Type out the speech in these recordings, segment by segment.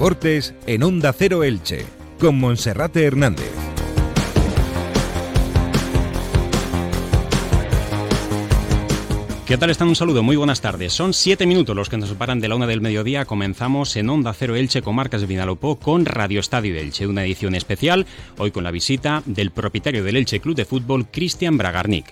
Deportes en Onda Cero Elche, con Monserrate Hernández. ¿Qué tal están? Un saludo, muy buenas tardes. Son siete minutos los que nos separan de la una del mediodía. Comenzamos en Onda Cero Elche, comarcas de Vinalopó, con Radio Estadio Elche, una edición especial, hoy con la visita del propietario del Elche Club de Fútbol, Cristian Bragarnik.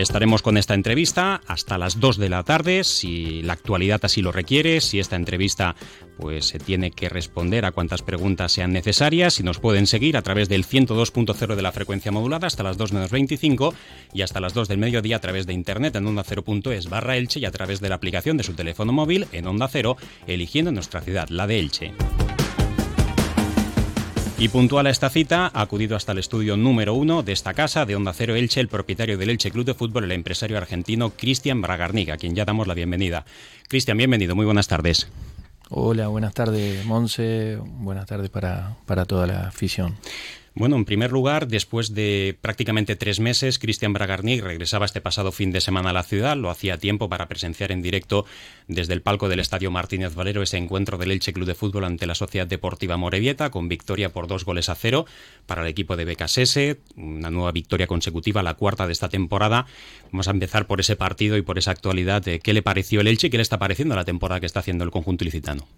Estaremos con esta entrevista hasta las 2 de la tarde, si la actualidad así lo requiere, si esta entrevista pues se tiene que responder a cuantas preguntas sean necesarias, y nos pueden seguir a través del 102.0 de la frecuencia modulada hasta las 2 menos 25 y hasta las 2 del mediodía a través de internet en onda 0.es barra Elche y a través de la aplicación de su teléfono móvil en Onda Cero, eligiendo nuestra ciudad, la de Elche. Y puntual a esta cita, ha acudido hasta el estudio número uno de esta casa de Onda Cero Elche, el propietario del Elche Club de Fútbol, el empresario argentino Cristian Bragarniga, a quien ya damos la bienvenida. Cristian, bienvenido, muy buenas tardes. Hola, buenas tardes, Monse. Buenas tardes para, para toda la afición. Bueno, en primer lugar, después de prácticamente tres meses, Cristian Bragarnik regresaba este pasado fin de semana a la ciudad. Lo hacía tiempo para presenciar en directo desde el palco del Estadio Martínez Valero ese encuentro del Elche Club de Fútbol ante la Sociedad Deportiva Morevieta, con victoria por dos goles a cero para el equipo de Becasese. Una nueva victoria consecutiva, la cuarta de esta temporada. Vamos a empezar por ese partido y por esa actualidad. ¿Qué le pareció el Elche y qué le está pareciendo la temporada que está haciendo el conjunto ilicitano?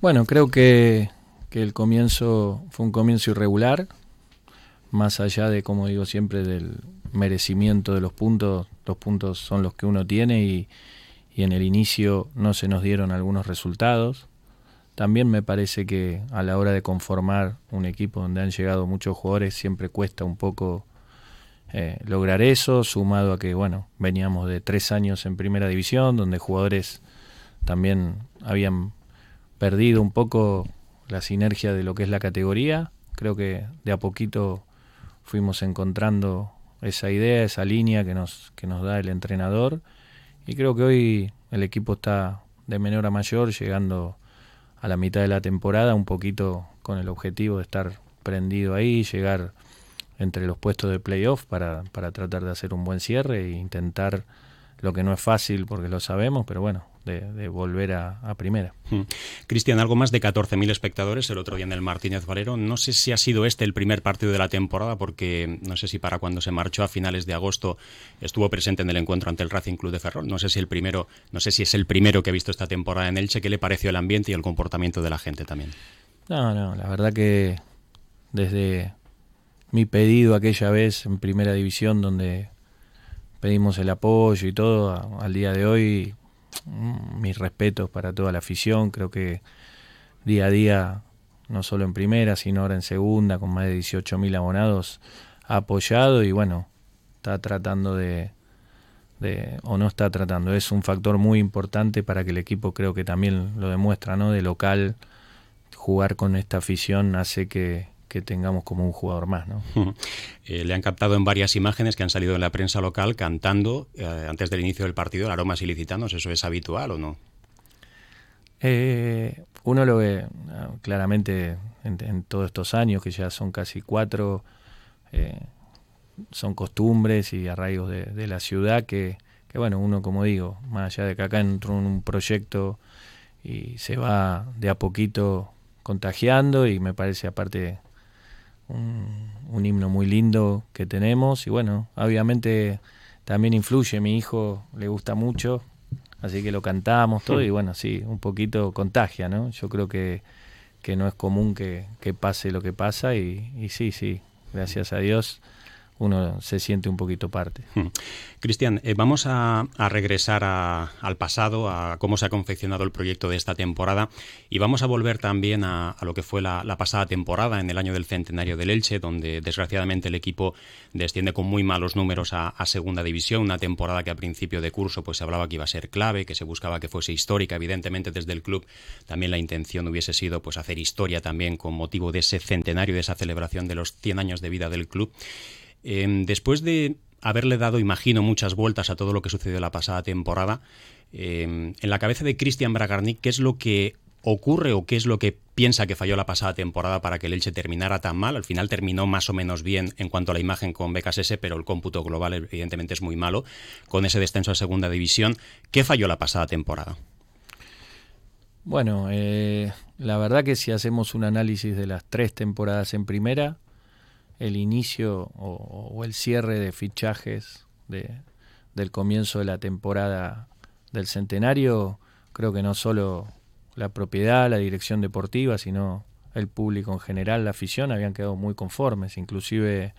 Bueno, creo que que el comienzo fue un comienzo irregular, más allá de, como digo siempre, del merecimiento de los puntos, los puntos son los que uno tiene y, en el inicio no se nos dieron algunos resultados. También me parece que a la hora de conformar un equipo donde han llegado muchos jugadores siempre cuesta un poco eh, lograr eso, sumado a que, bueno, veníamos de tres años en primera división, donde jugadores también habían perdido un poco la sinergia de lo que es la categoría. Creo que de a poquito fuimos encontrando esa idea, esa línea que nos, que nos da el entrenador. Y creo que hoy el equipo está de menor a mayor, llegando a la mitad de la temporada, un poquito con el objetivo de estar prendido ahí, llegar entre los puestos de playoff para, para tratar de hacer un buen cierre e intentar lo que no es fácil porque lo sabemos, pero bueno, de, volver a, primera. Hmm. Cristian, algo más de 14.000 espectadores el otro día en el Martínez Valero. No sé si ha sido este el primer partido de la temporada, porque no sé si para cuando se marchó a finales de agosto estuvo presente en el encuentro ante el Racing Club de Ferrol. No sé si el primero, no sé si es el primero que ha visto esta temporada en Elche. ¿Qué le pareció el ambiente y el comportamiento de la gente también? No, no, la verdad que desde mi pedido aquella vez en primera división donde pedimos el apoyo y todo, al día de hoy mis respetos para toda la afición, creo que día a día, no solo en primera, sino ahora en segunda, con más de 18.000 abonados, ha apoyado y bueno, está tratando de, de, o no está tratando, es un factor muy importante para que el equipo creo que también lo demuestra, ¿no? De local, jugar con esta afición hace que, que tengamos como un jugador más. ¿no? Eh, le han captado en varias imágenes que han salido en la prensa local cantando eh, antes del inicio del partido aromas ilicitanos. ¿Eso es habitual o no? Eh, uno lo ve ah, claramente en, todos estos años, que ya son casi cuatro, son costumbres y arraigos de, la ciudad que, que, bueno, uno como digo, más allá de que acá entró en un proyecto y se va de a poquito contagiando y me parece aparte un, himno muy lindo que tenemos y bueno, obviamente también influye, mi hijo le gusta mucho, así que lo cantamos todo y bueno, sí, un poquito contagia, ¿no? Yo creo que, que no es común que, que pase lo que pasa y, y sí, sí, gracias a Dios uno se siente un poquito parte. Hmm. Cristian, eh, vamos a, regresar al pasado, a cómo se ha confeccionado el proyecto de esta temporada y vamos a volver también a, lo que fue la, pasada temporada, en el año del centenario del Elche, donde desgraciadamente el equipo desciende con muy malos números a, Segunda División, una temporada que a principio de curso pues se hablaba que iba a ser clave, que se buscaba que fuese histórica, evidentemente desde el club también la intención hubiese sido pues hacer historia también con motivo de ese centenario, de esa celebración de los 100 años de vida del club. Em, después de haberle dado, imagino, muchas vueltas a todo lo que sucedió la pasada temporada, em, en la cabeza de Cristian Bragarnik, ¿qué es lo que ocurre o qué es lo que piensa que falló la pasada temporada para que el Elche terminara tan mal? Al final terminó más o menos bien en cuanto a la imagen con BKSS, pero el cómputo global evidentemente es muy malo con ese descenso a segunda división. ¿Qué falló la pasada temporada? Bueno, eh, la verdad que si hacemos un análisis de las tres temporadas en primera, el inicio o, el cierre de fichajes de, del comienzo de la temporada del centenario, creo que no solo la propiedad, la dirección deportiva, sino el público en general, la afición, habían quedado muy conformes. Inclusive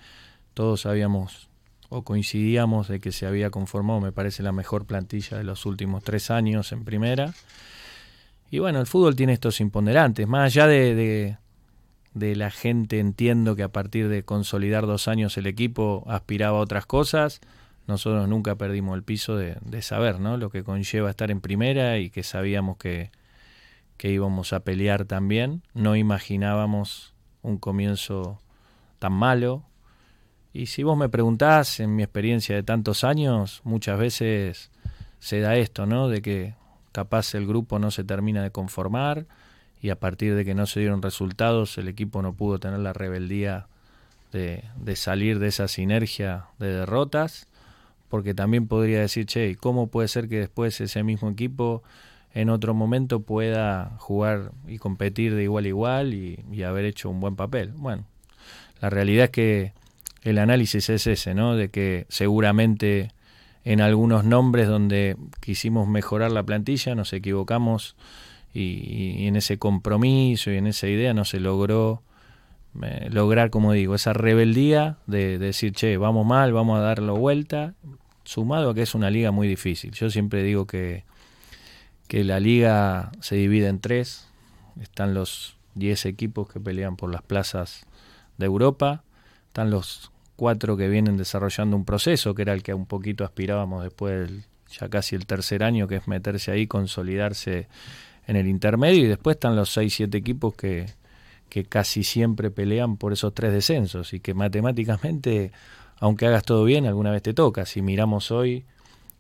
todos habíamos o coincidíamos de que se había conformado, me parece, la mejor plantilla de los últimos tres años en primera. Y bueno, el fútbol tiene estos imponderantes. Más allá de, la gente, entiendo que a partir de consolidar dos años el equipo aspiraba a otras cosas. Nosotros nunca perdimos el piso de, de saber ¿no? lo que conlleva estar en primera y que sabíamos que, que íbamos a pelear también. No imaginábamos un comienzo tan malo. Y si vos me preguntás, en mi experiencia de tantos años, muchas veces se da esto, ¿no? De que capaz el grupo no se termina de conformar y a partir de que no se dieron resultados, el equipo no pudo tener la rebeldía de, salir de esa sinergia de derrotas, porque también podría decir, che, ¿cómo puede ser que después ese mismo equipo en otro momento pueda jugar y competir de igual a igual y, haber hecho un buen papel. Bueno, la realidad es que el análisis es ese, ¿no? De que seguramente en algunos nombres donde quisimos mejorar la plantilla nos equivocamos y, en ese compromiso y en esa idea no se logró eh, lograr, como digo, esa rebeldía de, de decir, che, vamos mal, vamos a darlo vuelta, sumado a que es una liga muy difícil. Yo siempre digo que que la liga se divide en tres. Están los 10 equipos que pelean por las plazas de Europa. Están los cuatro que vienen desarrollando un proceso, que era el que un poquito aspirábamos después del ya casi el tercer año, que es meterse ahí, consolidarse en el intermedio. Y después están los 6-7 equipos que, que casi siempre pelean por esos tres descensos y que matemáticamente, aunque hagas todo bien, alguna vez te toca. Si miramos hoy,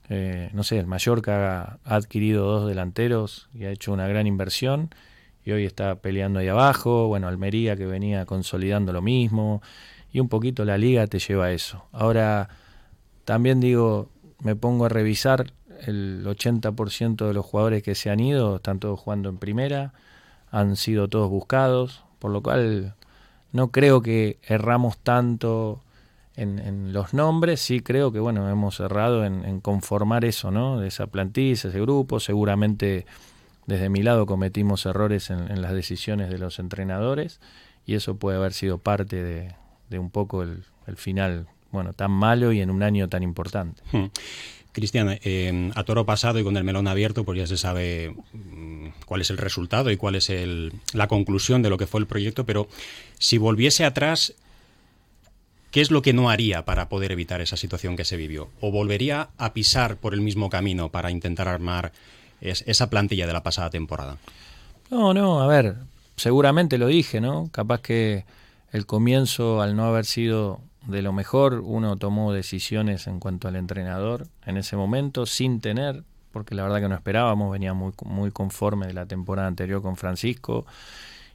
eh, no sé, el Mallorca ha adquirido dos delanteros y ha hecho una gran inversión y hoy está peleando ahí abajo, bueno, Almería que venía consolidando lo mismo y un poquito la liga te lleva a eso. Ahora, también digo, me pongo a revisar el 80% de los jugadores que se han ido, están todos jugando en primera, han sido todos buscados, por lo cual no creo que erramos tanto en, los nombres, sí creo que bueno, hemos errado en, conformar eso, ¿no? De esa plantilla, ese grupo. Seguramente desde mi lado cometimos errores en, las decisiones de los entrenadores y eso puede haber sido parte de, un poco el, final, bueno, tan malo y en un año tan importante. Hmm. Cristian, eh, a toro pasado y con el melón abierto, pues ya se sabe mm, cuál es el resultado y cuál es el, la conclusión de lo que fue el proyecto, pero si volviese atrás, ¿Qué es lo que no haría para poder evitar esa situación que se vivió? ¿O volvería a pisar por el mismo camino para intentar armar esa plantilla de la pasada temporada? No, no, a ver, seguramente lo dije, ¿no? Capaz que el comienzo, al no haber sido de lo mejor, uno tomó decisiones en cuanto al entrenador en ese momento, sin tener, porque la verdad que no esperábamos, venía muy, muy conforme de la temporada anterior con Francisco,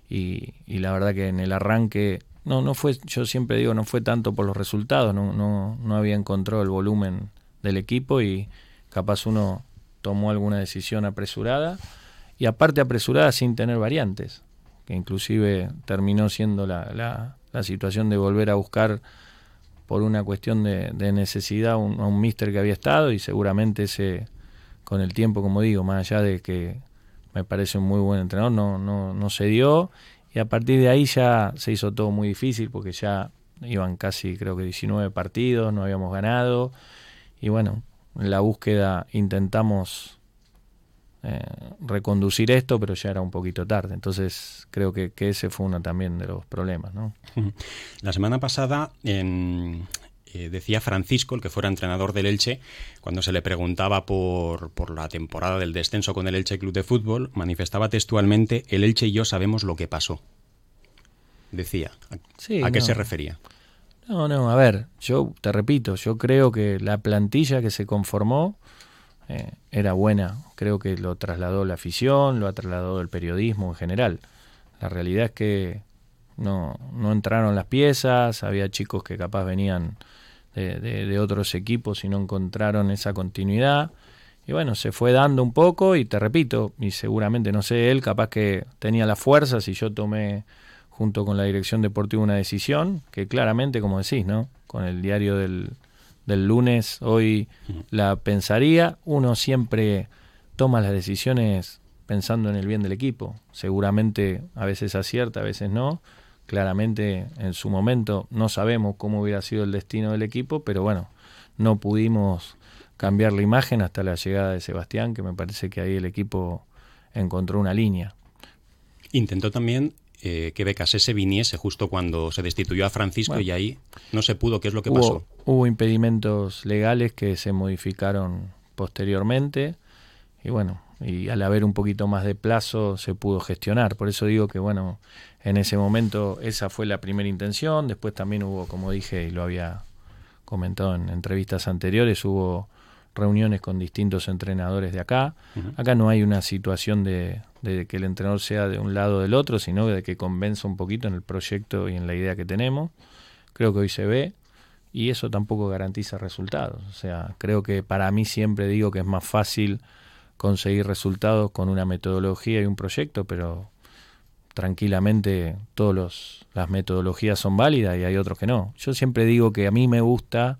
y, y la verdad que en el arranque no, no fue, yo siempre digo, no fue tanto por los resultados, no, no, no había encontrado el volumen del equipo y capaz uno tomó alguna decisión apresurada y aparte apresurada sin tener variantes, que inclusive terminó siendo la, la, la situación de volver a buscar por una cuestión de, de necesidad un, a un mister que había estado y seguramente ese con el tiempo, como digo, más allá de que me parece un muy buen entrenador, no, no, no se dio y a partir de ahí ya se hizo todo muy difícil porque ya iban casi creo que 19 partidos, no habíamos ganado. Y bueno, en la búsqueda intentamos eh, reconducir esto, pero ya era un poquito tarde. Entonces creo que, que, ese fue uno también de los problemas. ¿no? La semana pasada en, eh, decía Francisco, el que fuera entrenador del Elche, cuando se le preguntaba por, por, la temporada del descenso con el Elche Club de Fútbol, manifestaba textualmente, el Elche y yo sabemos lo que pasó. Decía. ¿A, qué se refería? No, no, a ver, yo te repito, yo creo que la plantilla que se conformó eh, era buena. Creo que lo trasladó la afición, lo ha trasladado el periodismo en general. La realidad es que no, no entraron las piezas, había chicos que capaz venían de, otros equipos y no encontraron esa continuidad. y bueno, se fue dando un poco y te repito, y seguramente, no sé, él capaz que tenía las fuerzas y yo tomé junto con la dirección deportiva una decisión que claramente, como decís, ¿no? Con el diario del, del lunes, hoy la pensaría. Uno siempre toma las decisiones pensando en el bien del equipo. Seguramente a veces acierta, a veces no. Claramente en su momento no sabemos cómo hubiera sido el destino del equipo, pero bueno, no pudimos cambiar la imagen hasta la llegada de Sebastián, que me parece que ahí el equipo encontró una línea. Intentó también eh, que Becasese viniese justo cuando se destituyó a Francisco y ahí no se pudo. ¿Qué es lo que pasó? Hubo impedimentos legales que se modificaron posteriormente y bueno, y al haber un poquito más de plazo se pudo gestionar. Por eso digo que bueno, en ese momento esa fue la primera intención. Después también hubo, como dije y lo había comentado en entrevistas anteriores, hubo reuniones con distintos entrenadores de acá. Acá no hay una situación de, que el entrenador sea de un lado o del otro, sino de que convenza un poquito en el proyecto y en la idea que tenemos. Creo que hoy se ve y eso tampoco garantiza resultados. O sea, creo que para mí siempre digo que es más fácil conseguir resultados con una metodología y un proyecto, pero tranquilamente todas las metodologías son válidas y hay otros que no. Yo siempre digo que a mí me gusta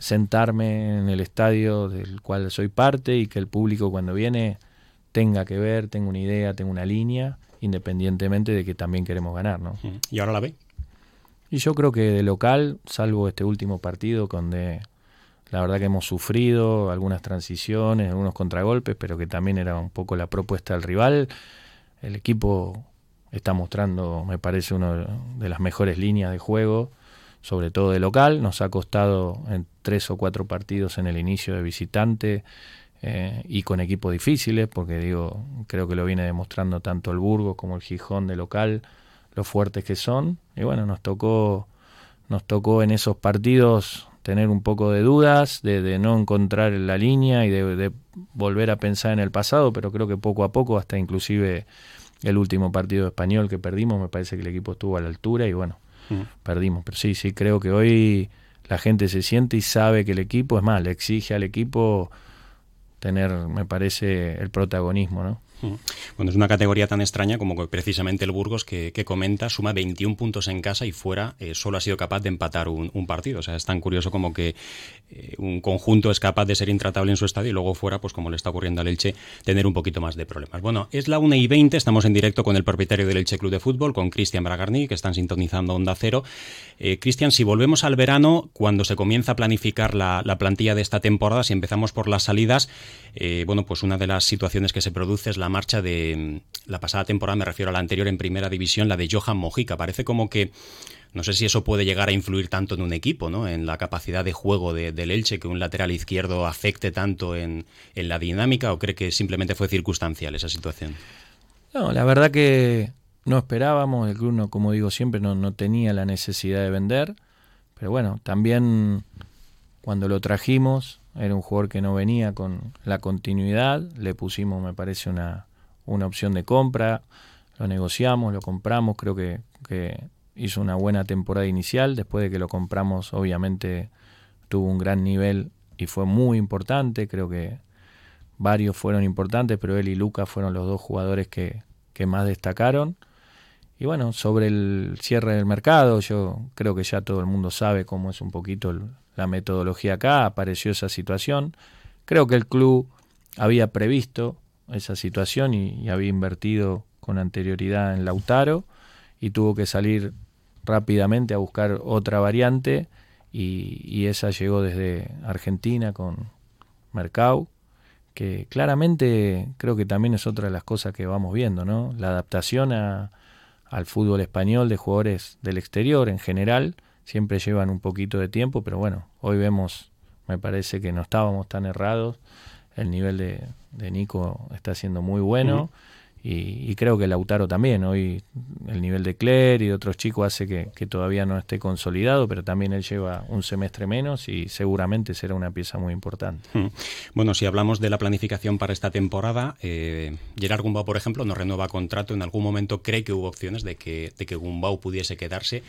sentarme en el estadio del cual soy parte y que el público cuando viene tenga que ver, tenga una idea, tenga una línea, independientemente de que también queremos ganar, ¿no? ¿Y ahora la ve? Y yo creo que de local, salvo este último partido, donde la verdad que hemos sufrido algunas transiciones, algunos contragolpes, pero que también era un poco la propuesta del rival, el equipo está mostrando, me parece, una de las mejores líneas de juego sobre todo de local. Nos ha costado en tres o cuatro partidos en el inicio de visitante eh, y con equipos difíciles, porque digo, creo que lo viene demostrando tanto el Burgos como el Gijón de local, lo fuertes que son. Y bueno, nos tocó, nos tocó en esos partidos tener un poco de dudas, de, no encontrar la línea y de, de, volver a pensar en el pasado, pero creo que poco a poco, hasta inclusive el último partido español que perdimos, me parece que el equipo estuvo a la altura y bueno, perdimos. Pero sí, sí, creo que hoy la gente se siente y sabe que el equipo, es más, le exige al equipo tener, me parece, el protagonismo, ¿no? Bueno, es una categoría tan extraña como precisamente el Burgos que, comenta suma 21 puntos en casa y fuera eh, solo ha sido capaz de empatar un, partido. O sea, es tan curioso como que eh, un conjunto es capaz de ser intratable en su estadio y luego fuera, pues como le está ocurriendo al Elche, tener un poquito más de problemas. Bueno, es la 1 y 20, estamos en directo con el propietario del Elche Club de Fútbol, con Cristian Bragarni, que están sintonizando Onda Cero. Eh, Cristian, si volvemos al verano, cuando se comienza a planificar la, la, plantilla de esta temporada, si empezamos por las salidas, bueno, pues una de las situaciones que se produce es la marcha de mm, la pasada temporada, me refiero a la anterior en primera división, la de Johan Mojica. Parece como que no sé si eso puede llegar a influir tanto en un equipo, ¿no? En la capacidad de juego de, del Elche, que un lateral izquierdo afecte tanto en, la dinámica, o cree que simplemente fue circunstancial esa situación. No, la verdad que no esperábamos, el club, no, como digo siempre, no, no tenía la necesidad de vender, pero bueno, también cuando lo trajimos, era un jugador que no venía con la continuidad, le pusimos, me parece, una, una opción de compra, lo negociamos, lo compramos, creo que, hizo una buena temporada inicial, después de que lo compramos obviamente tuvo un gran nivel y fue muy importante, creo que varios fueron importantes, pero él y Lucas fueron los dos jugadores que, que más destacaron. Y bueno, sobre el cierre del mercado, yo creo que ya todo el mundo sabe cómo es un poquito la metodología acá, apareció esa situación. Creo que el club había previsto esa situación y, había invertido con anterioridad en Lautaro y tuvo que salir rápidamente a buscar otra variante y, esa llegó desde Argentina con Mercau, que claramente creo que también es otra de las cosas que vamos viendo, ¿no? La adaptación al fútbol español de jugadores del exterior en general siempre llevan un poquito de tiempo, pero bueno, hoy vemos, me parece que no estábamos tan errados el nivel de, Nico está siendo muy bueno y, creo que Lautaro también. Hoy el nivel de Claire y de otros chicos hace que, todavía no esté consolidado, pero también él lleva un semestre menos y seguramente será una pieza muy importante. Bueno, si hablamos de la planificación para esta temporada, eh, Gerard Gumbau, por ejemplo, no renueva contrato. En algún momento cree que hubo opciones de que, de que Gumbau pudiese quedarse.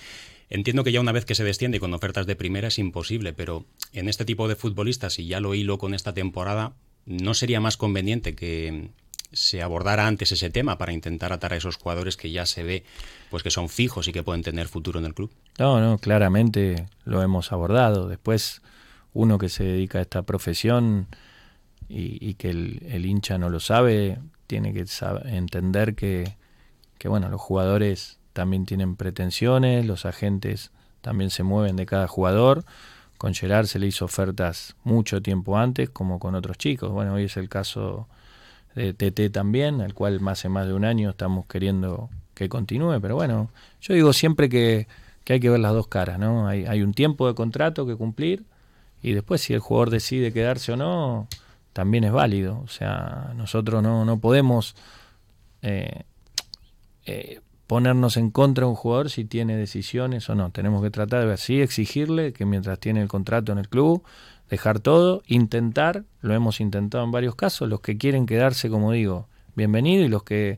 Entiendo que ya una vez que se desciende con ofertas de primera es imposible, pero en este tipo de futbolistas, y ya lo hilo con esta temporada, ¿no sería más conveniente que, se abordara antes ese tema para intentar atar a esos jugadores que ya se ve pues que son fijos y que pueden tener futuro en el club. No, no, claramente lo hemos abordado. Después, uno que se dedica a esta profesión y, que el, hincha no lo sabe, tiene que entender que, que, bueno, los jugadores también tienen pretensiones, los agentes también se mueven de cada jugador. Con Gerard se le hizo ofertas mucho tiempo antes, como con otros chicos. Bueno, hoy es el caso de TT también, al cual hace más de un año estamos queriendo que continúe, pero bueno, yo digo siempre que, hay que ver las dos caras, ¿no? Hay, hay, un tiempo de contrato que cumplir y después si el jugador decide quedarse o no, también es válido, o sea, nosotros no, no podemos eh, eh, ponernos en contra de un jugador si tiene decisiones o no, tenemos que tratar de así exigirle que mientras tiene el contrato en el club, dejar todo, intentar, lo hemos intentado en varios casos, los que quieren quedarse, como digo, bienvenido y los que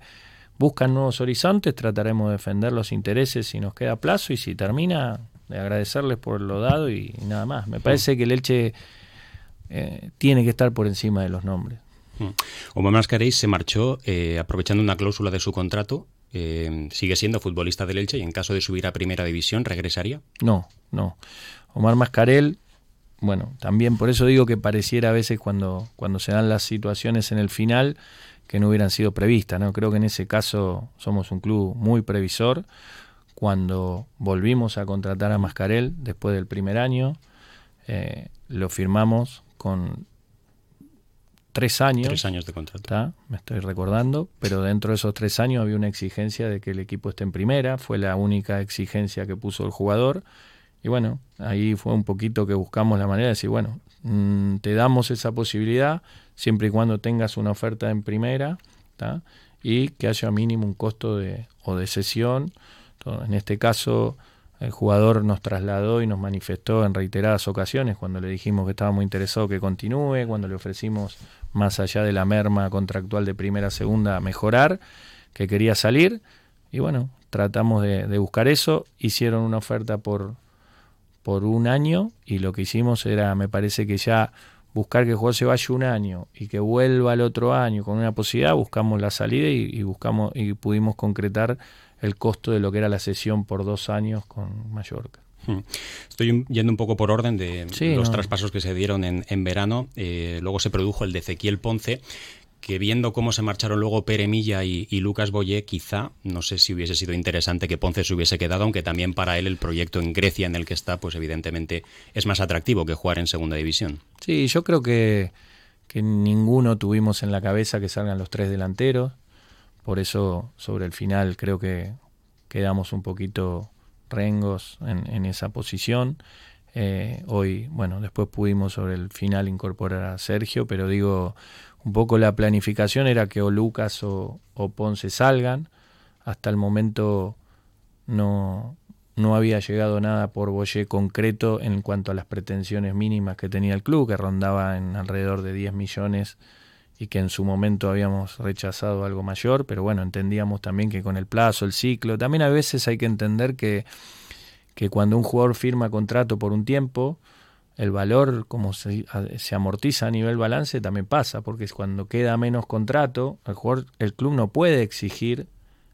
buscan nuevos horizontes, trataremos de defender los intereses si nos queda plazo y si termina, de agradecerles por lo dado y, nada más. Me parece que el Elche eh, tiene que estar por encima de los nombres. Mm. Omar Mascareis se marchó eh, aprovechando una cláusula de su contrato. Eh, ¿Sigue siendo futbolista del Elche y en caso de subir a primera división regresaría? No, no. Omar Mascarel bueno, también por eso digo que pareciera a veces cuando, cuando se dan las situaciones en el final que no hubieran sido previstas, ¿no? Creo que en ese caso somos un club muy previsor. Cuando volvimos a contratar a Mascarel después del primer año, eh, lo firmamos con tres años. Tres años de contrato. Me estoy recordando, pero dentro de esos tres años había una exigencia de que el equipo esté en primera, fue la única exigencia que puso el jugador y bueno, ahí fue un poquito que buscamos la manera de decir, bueno, mm, te damos esa posibilidad siempre y cuando tengas una oferta en primera y que haya mínimo un costo de, o de sesión. en este caso, el jugador nos trasladó y nos manifestó en reiteradas ocasiones cuando le dijimos que estábamos interesados que continúe, cuando le ofrecimos, más allá de la merma contractual de primera segunda, mejorar, que quería salir. Y bueno, tratamos de buscar eso. Hicieron una oferta por por un año y lo que hicimos era, me parece que ya buscar que el jugador se vaya un año y que vuelva el otro año con una posibilidad, buscamos la salida y, buscamos y pudimos concretar el costo de lo que era la sesión por dos años con Mallorca. Hmm. Estoy yendo un poco por orden de los traspasos que se dieron en, en verano. Eh, luego se produjo el de Ezequiel Ponce, que viendo cómo se marcharon luego Pere Milla y, Lucas Boyé, quizá, no sé si hubiese sido interesante que Ponce se hubiese quedado, aunque también para él el proyecto en Grecia en el que está, pues evidentemente es más atractivo que jugar en segunda división. Sí, yo creo que, que ninguno tuvimos en la cabeza que salgan los tres delanteros, por eso sobre el final creo que quedamos un poquito rengos en, esa posición. Eh, hoy, bueno, después pudimos sobre el final incorporar a Sergio, pero digo, un poco la planificación era que o Lucas o, Ponce salgan. Hasta el momento no, no había llegado nada por Boyé concreto en cuanto a las pretensiones mínimas que tenía el club, que rondaba en alrededor de 10 millones y que en su momento habíamos rechazado algo mayor, pero bueno, entendíamos también que con el plazo, el ciclo, también a veces hay que entender que, que cuando un jugador firma contrato por un tiempo, el valor, como se, amortiza a nivel balance, también pasa, porque cuando queda menos contrato, el, jugador, el club no puede exigir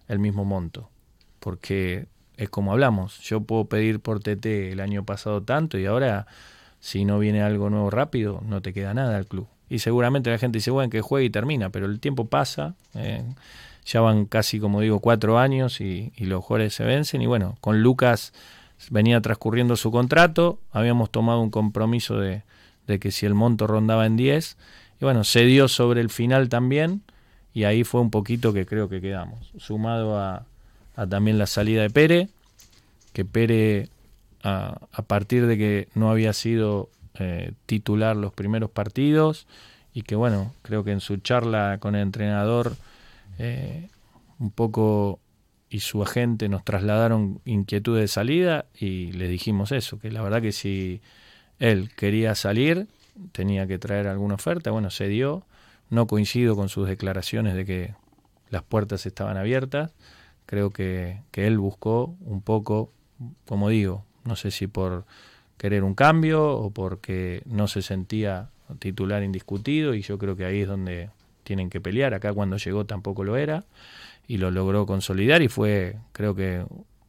el mismo monto, porque es como hablamos, yo puedo pedir por TT el año pasado tanto y ahora si no viene algo nuevo rápido, no te queda nada al club. Y seguramente la gente dice, bueno, que juegue y termina, pero el tiempo pasa, eh, ya van casi, como digo, cuatro años y, los jugadores se vencen, y bueno, con Lucas venía transcurriendo su contrato, habíamos tomado un compromiso de, que si el monto rondaba en 10, y bueno, se dio sobre el final también, y ahí fue un poquito que creo que quedamos, sumado a, también la salida de Pere, que Pere, a, partir de que no había sido eh, titular los primeros partidos, y que bueno, creo que en su charla con el entrenador, eh, un poco y su agente nos trasladaron inquietud de salida y le dijimos eso, que la verdad que si él quería salir, tenía que traer alguna oferta, bueno, se dio, no coincido con sus declaraciones de que las puertas estaban abiertas, creo que, que él buscó un poco, como digo, no sé si por querer un cambio o porque no se sentía titular indiscutido y yo creo que ahí es donde tienen que pelear, acá cuando llegó tampoco lo era y lo logró consolidar y fue creo que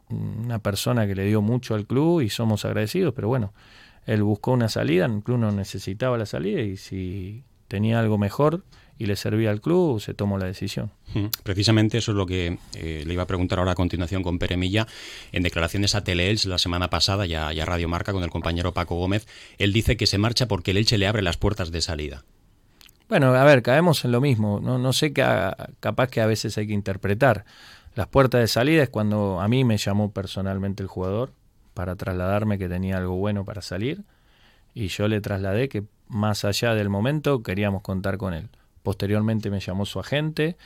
una persona que le dio mucho al club y somos agradecidos, pero bueno, él buscó una salida, el club no necesitaba la salida y si tenía algo mejor y le servía al club, se tomó la decisión. Precisamente eso es lo que eh, le iba a preguntar ahora a continuación con Pere Milla. En declaraciones a Teleelch la semana pasada y a, Radio Marca con el compañero Paco Gómez, él dice que se marcha porque el Elche le abre las puertas de salida. Bueno, a ver, caemos en lo mismo. No, no sé, qué capaz que a veces hay que interpretar. Las puertas de salida es cuando a mí me llamó personalmente el jugador para trasladarme que tenía algo bueno para salir y yo le trasladé que más allá del momento queríamos contar con él. Posteriormente me llamó su agente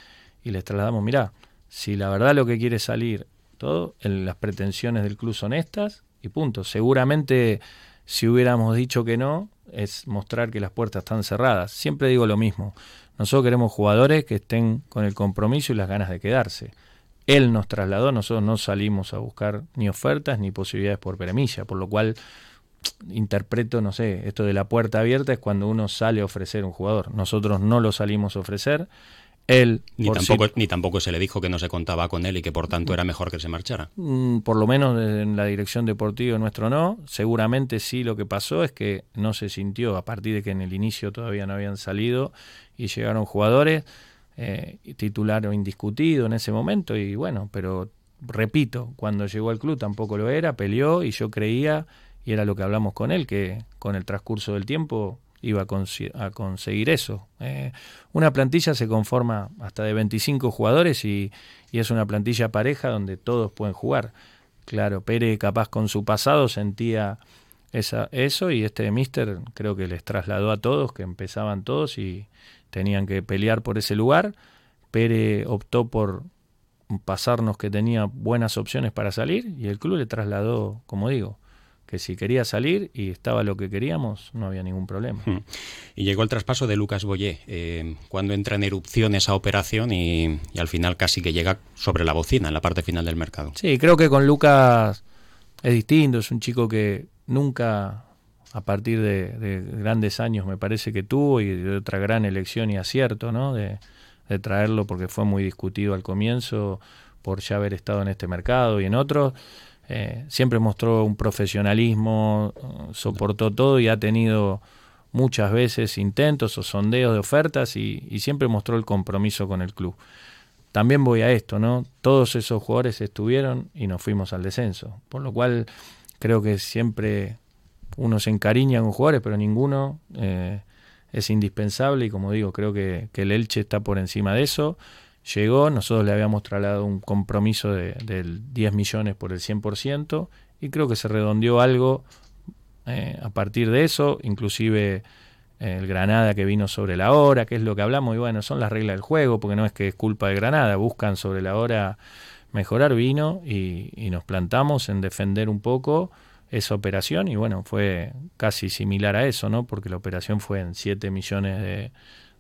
y les trasladamos, mira, si la verdad lo que quiere salir, todo, las pretensiones del club son estas y punto. Seguramente si hubiéramos dicho que no, es mostrar que las puertas están cerradas. Siempre digo lo mismo. Nosotros queremos jugadores que estén con el compromiso y las ganas de quedarse. Él nos trasladó, nosotros no salimos a buscar ni ofertas ni posibilidades por peremilla, por lo cual interpreto, no sé, esto de la puerta abierta es cuando uno sale a ofrecer un jugador. Nosotros no lo salimos a ofrecer. Él, ni, tampoco, ni tampoco se le dijo que no se contaba con él y que por tanto era mejor que se marchara. Mm, por lo menos en la dirección deportiva nuestro no. Seguramente sí lo que pasó es que no se sintió a partir de que en el inicio todavía no habían salido y llegaron jugadores, eh, titular o indiscutido en ese momento y bueno, pero repito, cuando llegó al club tampoco lo era, peleó y yo creía, y era lo que hablamos con él, que con el transcurso del tiempo iba a, conseguir eso. Eh, una plantilla se conforma hasta de 25 jugadores y, es una plantilla pareja donde todos pueden jugar. Claro, Pérez capaz con su pasado sentía esa, eso y este Mister creo que les trasladó a todos, que empezaban todos y tenían que pelear por ese lugar. Pérez optó por pasarnos que tenía buenas opciones para salir y el club le trasladó, como digo, que si quería salir y estaba lo que queríamos, no había ningún problema. Hmm. Y llegó el traspaso de Lucas Boyé, eh, cuando entra en erupción esa operación y, al final casi que llega sobre la bocina en la parte final del mercado. Sí, creo que con Lucas es distinto, es un chico que nunca, a partir de, grandes años, me parece que tuvo y de otra gran elección y acierto, ¿no? De, de traerlo porque fue muy discutido al comienzo por ya haber estado en este mercado y en otros eh, siempre mostró un profesionalismo, soportó todo y ha tenido muchas veces intentos o sondeos de ofertas y, siempre mostró el compromiso con el club. También voy a esto, ¿no? Todos esos jugadores estuvieron y nos fuimos al descenso, por lo cual creo que siempre uno se encariña con jugadores, pero ninguno eh, es indispensable y como digo, creo que, que el Elche está por encima de eso llegó, nosotros le habíamos trasladado un compromiso de, 10 millones por el 100% y creo que se redondeó algo eh, a partir de eso, inclusive eh, el Granada que vino sobre la hora, que es lo que hablamos, y bueno, son las reglas del juego, porque no es que es culpa de Granada, buscan sobre la hora mejorar vino y, nos plantamos en defender un poco esa operación y bueno, fue casi similar a eso, ¿no? Porque la operación fue en 7 millones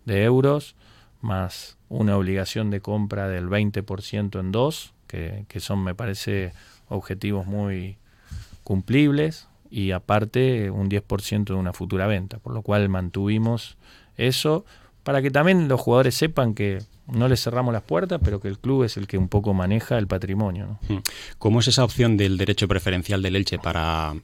de euros más una obligación de compra del 20% en dos, que, son, me parece, objetivos muy cumplibles, y aparte un 10% de una futura venta, por lo cual mantuvimos eso para que también los jugadores sepan que no les cerramos las puertas, pero que el club es el que un poco maneja el patrimonio. Hmm. ¿Cómo es esa opción del derecho preferencial del Elche para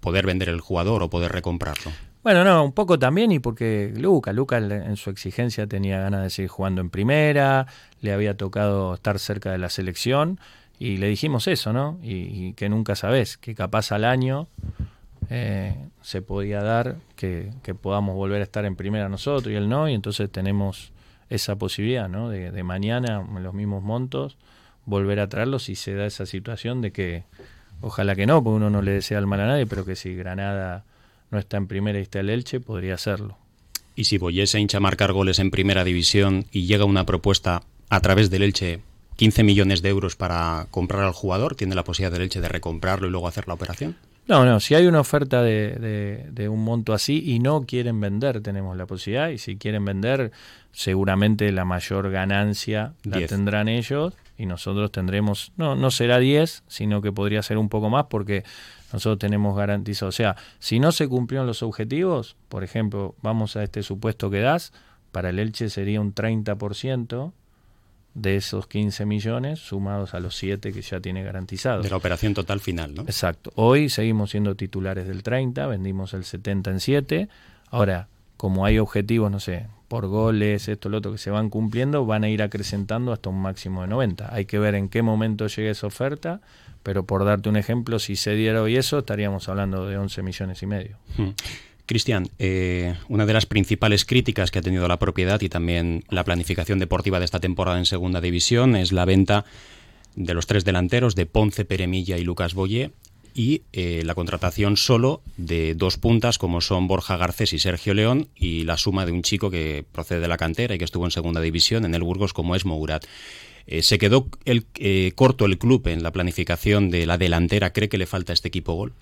poder vender el jugador o poder recomprarlo? Bueno, no, un poco también y porque Luca, Luca en su exigencia tenía ganas de seguir jugando en primera, le había tocado estar cerca de la selección y le dijimos eso, ¿no? Y, que nunca sabes, que capaz al año eh, se podía dar que, podamos volver a estar en primera nosotros y él no, y entonces tenemos esa posibilidad, ¿no? De, mañana, en los mismos montos, volver a traerlo si se da esa situación de que, ojalá que no, porque uno no le desea el mal a nadie, pero que si Granada no está en primera y está el Elche, podría hacerlo. Y si Boyé se hincha a marcar goles en primera división y llega una propuesta a través del Elche 15 millones de euros para comprar al jugador, tiene la posibilidad del Elche de recomprarlo y luego hacer la operación. No, no, si hay una oferta de, de, un monto así y no quieren vender, tenemos la posibilidad. Y si quieren vender, seguramente la mayor ganancia la tendrán ellos y nosotros tendremos, no, no será 10, sino que podría ser un poco más porque nosotros tenemos garantizado. O sea, si no se cumplieron los objetivos, por ejemplo, vamos a este supuesto que das, para el Elche sería un 30% de esos 15 millones sumados a los 7 que ya tiene garantizados. De la operación total final, ¿no? Exacto. Hoy seguimos siendo titulares del 30, vendimos el 70 en 7. Ahora, como hay objetivos, no sé, por goles, esto, lo otro que se van cumpliendo, van a ir acrecentando hasta un máximo de 90. Hay que ver en qué momento llega esa oferta, pero por darte un ejemplo, si se diera hoy eso, estaríamos hablando de 11 millones y medio. Hmm. Cristian, eh, una de las principales críticas que ha tenido la propiedad y también la planificación deportiva de esta temporada en Segunda División es la venta de los tres delanteros de Ponce, Peremilla y Lucas Boye y eh, la contratación solo de dos puntas como son Borja Garcés y Sergio León y la suma de un chico que procede de la cantera y que estuvo en Segunda División en el Burgos como es Mourat. Eh, ¿Se quedó el, corto el club en la planificación de la delantera? ¿Cree que le falta a este equipo gol?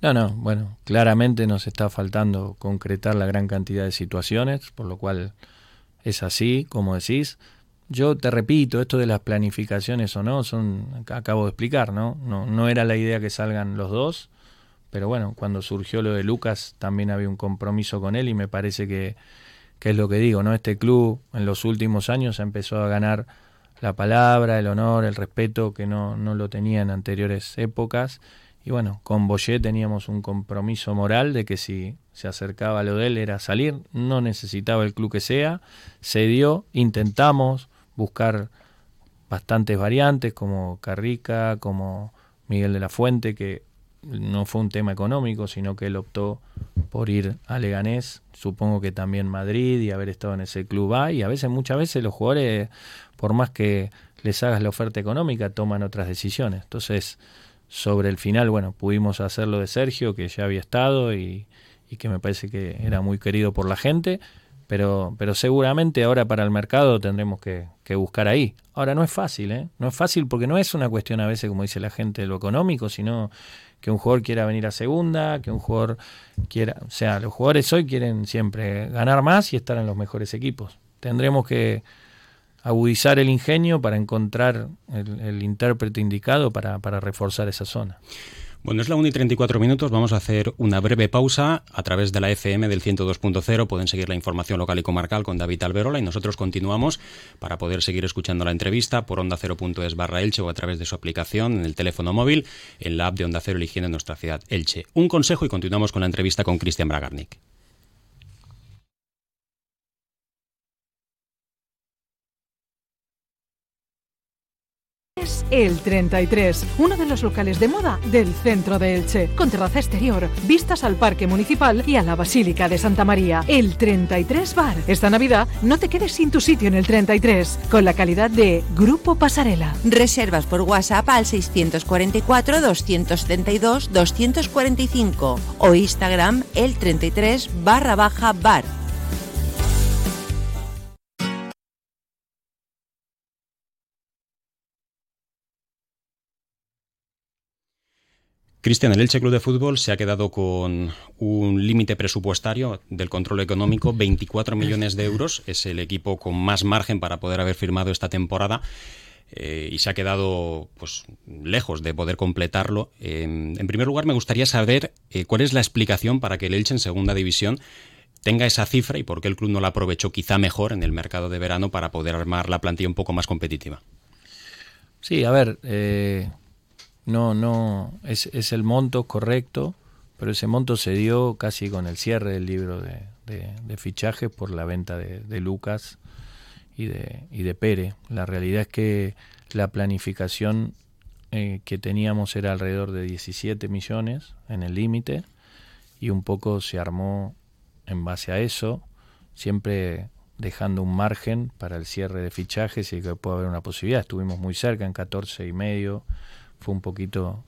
No, no, bueno, claramente nos está faltando concretar la gran cantidad de situaciones, por lo cual es así, como decís. Yo te repito, esto de las planificaciones o no, son, acabo de explicar, ¿no? No, era la idea que salgan los dos, pero bueno, cuando surgió lo de Lucas también había un compromiso con él y me parece que, que es lo que digo, ¿no? Este club en los últimos años ha empezado a ganar la palabra, el honor, el respeto que no, no lo tenía en anteriores épocas y bueno, con Boyer teníamos un compromiso moral de que si se acercaba a lo de él era salir, no necesitaba el club que sea, se dio, intentamos buscar bastantes variantes como Carrica, como Miguel de la Fuente, que no fue un tema económico, sino que él optó por ir a Leganés, supongo que también Madrid y haber estado en ese club A, y a veces, muchas veces los jugadores, por más que les hagas la oferta económica, toman otras decisiones. Entonces, sobre el final, bueno, pudimos hacerlo de Sergio, que ya había estado y, que me parece que era muy querido por la gente, pero, pero seguramente ahora para el mercado tendremos que, buscar ahí. Ahora no es fácil, ¿eh? No es fácil porque no es una cuestión a veces, como dice la gente, de lo económico, sino que un jugador quiera venir a segunda, que un jugador quiera, o sea, los jugadores hoy quieren siempre ganar más y estar en los mejores equipos. Tendremos que, agudizar el ingenio para encontrar el, intérprete indicado para, reforzar esa zona. Bueno, es la 1 y 34 minutos. Vamos a hacer una breve pausa a través de la FM del 102.0. Pueden seguir la información local y comarcal con David Alberola y nosotros continuamos para poder seguir escuchando la entrevista por onda 0.es barra Elche o a través de su aplicación en el teléfono móvil, en la app de Onda Cero eligiendo nuestra ciudad Elche. Un consejo y continuamos con la entrevista con Cristian Bragarnik. El 33, uno de los locales de moda del centro de Elche, con terraza exterior, vistas al Parque Municipal y a la Basílica de Santa María. El 33 Bar. Esta Navidad no te quedes sin tu sitio en el 33, con la calidad de Grupo Pasarela. Reservas por WhatsApp al 644 272 245 o Instagram el 33 barra baja bar. Cristian, el Elche Club de Fútbol se ha quedado con un límite presupuestario del control económico, 24 millones de euros. Es el equipo con más margen para poder haber firmado esta temporada. Eh, y se ha quedado pues lejos de poder completarlo. en primer lugar, me gustaría saber eh, cuál es la explicación para que el Elche en segunda división tenga esa cifra y por qué el club no la aprovechó quizá mejor en el mercado de verano para poder armar la plantilla un poco más competitiva. Sí, a ver, eh, no, no, es, es el monto correcto, pero ese monto se dio casi con el cierre del libro de, de, fichajes por la venta de, Lucas y de, y de Pere. La realidad es que la planificación eh, que teníamos era alrededor de 17 millones en el límite y un poco se armó en base a eso, siempre dejando un margen para el cierre de fichajes y que pueda haber una posibilidad. Estuvimos muy cerca en 14 y medio fue un poquito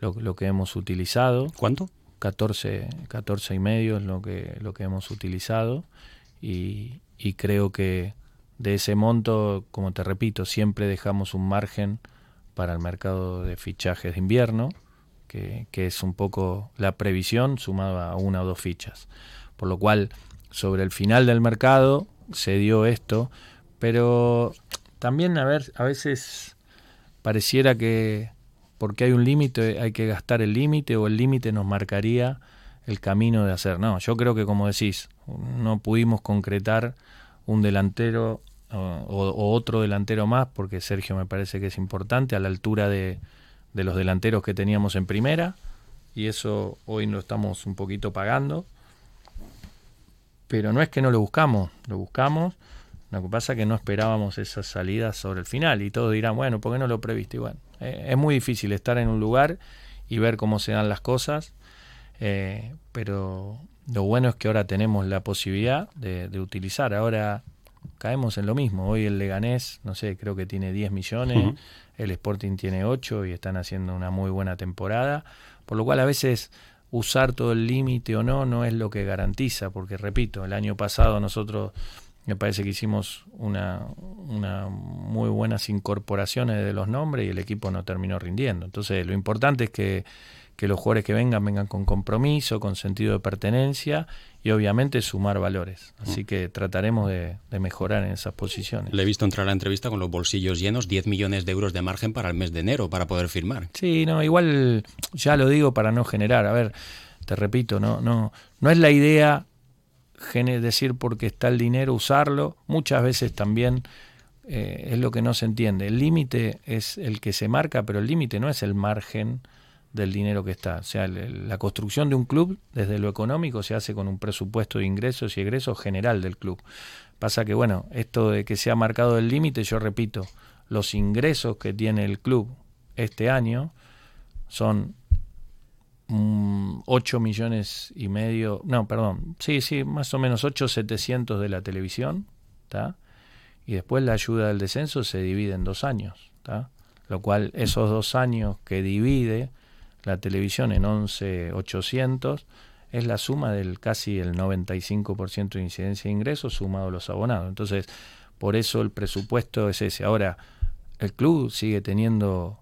lo, que hemos utilizado. ¿Cuánto? 14, 14 y medio es lo que, lo que hemos utilizado y, creo que de ese monto, como te repito, siempre dejamos un margen para el mercado de fichajes de invierno, que, que es un poco la previsión sumado a una o dos fichas. Por lo cual, sobre el final del mercado se dio esto, pero también a ver, a veces pareciera que porque hay un límite hay que gastar el límite o el límite nos marcaría el camino de hacer. No, yo creo que como decís, no pudimos concretar un delantero o, otro delantero más, porque Sergio me parece que es importante, a la altura de, de los delanteros que teníamos en primera, y eso hoy lo estamos un poquito pagando. Pero no es que no lo buscamos, lo buscamos. Lo que pasa es que no esperábamos esas salidas sobre el final y todos dirán, bueno, ¿por qué no lo previste? bueno, eh, es muy difícil estar en un lugar y ver cómo se dan las cosas, eh, pero lo bueno es que ahora tenemos la posibilidad de, utilizar. Ahora caemos en lo mismo. Hoy el Leganés, no sé, creo que tiene 10 millones, el Sporting tiene 8 y están haciendo una muy buena temporada, por lo cual a veces usar todo el límite o no no es lo que garantiza, porque repito, el año pasado nosotros me parece que hicimos una, una muy buenas incorporaciones de los nombres y el equipo no terminó rindiendo. Entonces lo importante es que, que los jugadores que vengan vengan con compromiso, con sentido de pertenencia y obviamente sumar valores. Así mm. que trataremos de, mejorar en esas posiciones. Le he visto entrar a la entrevista con los bolsillos llenos, 10 millones de euros de margen para el mes de enero para poder firmar. Sí, no, igual ya lo digo para no generar. A ver, te repito, no, no, no es la idea decir porque está el dinero usarlo. Muchas veces también eh, es lo que no se entiende. El límite es el que se marca, pero el límite no es el margen del dinero que está. O sea, la construcción de un club desde lo económico se hace con un presupuesto de ingresos y egresos general del club. Pasa que, bueno, esto de que se ha marcado el límite, yo repito, los ingresos que tiene el club este año son 8 millones y medio, no, perdón, sí, sí, más o menos 8 700 de la televisión, ¿está? Y después la ayuda del descenso se divide en dos años, ¿está? Lo cual esos dos años que divide la televisión en 11.800 es la suma del casi el 95% de incidencia de ingresos sumado a los abonados. Entonces, por eso el presupuesto es ese. Ahora, el club sigue teniendo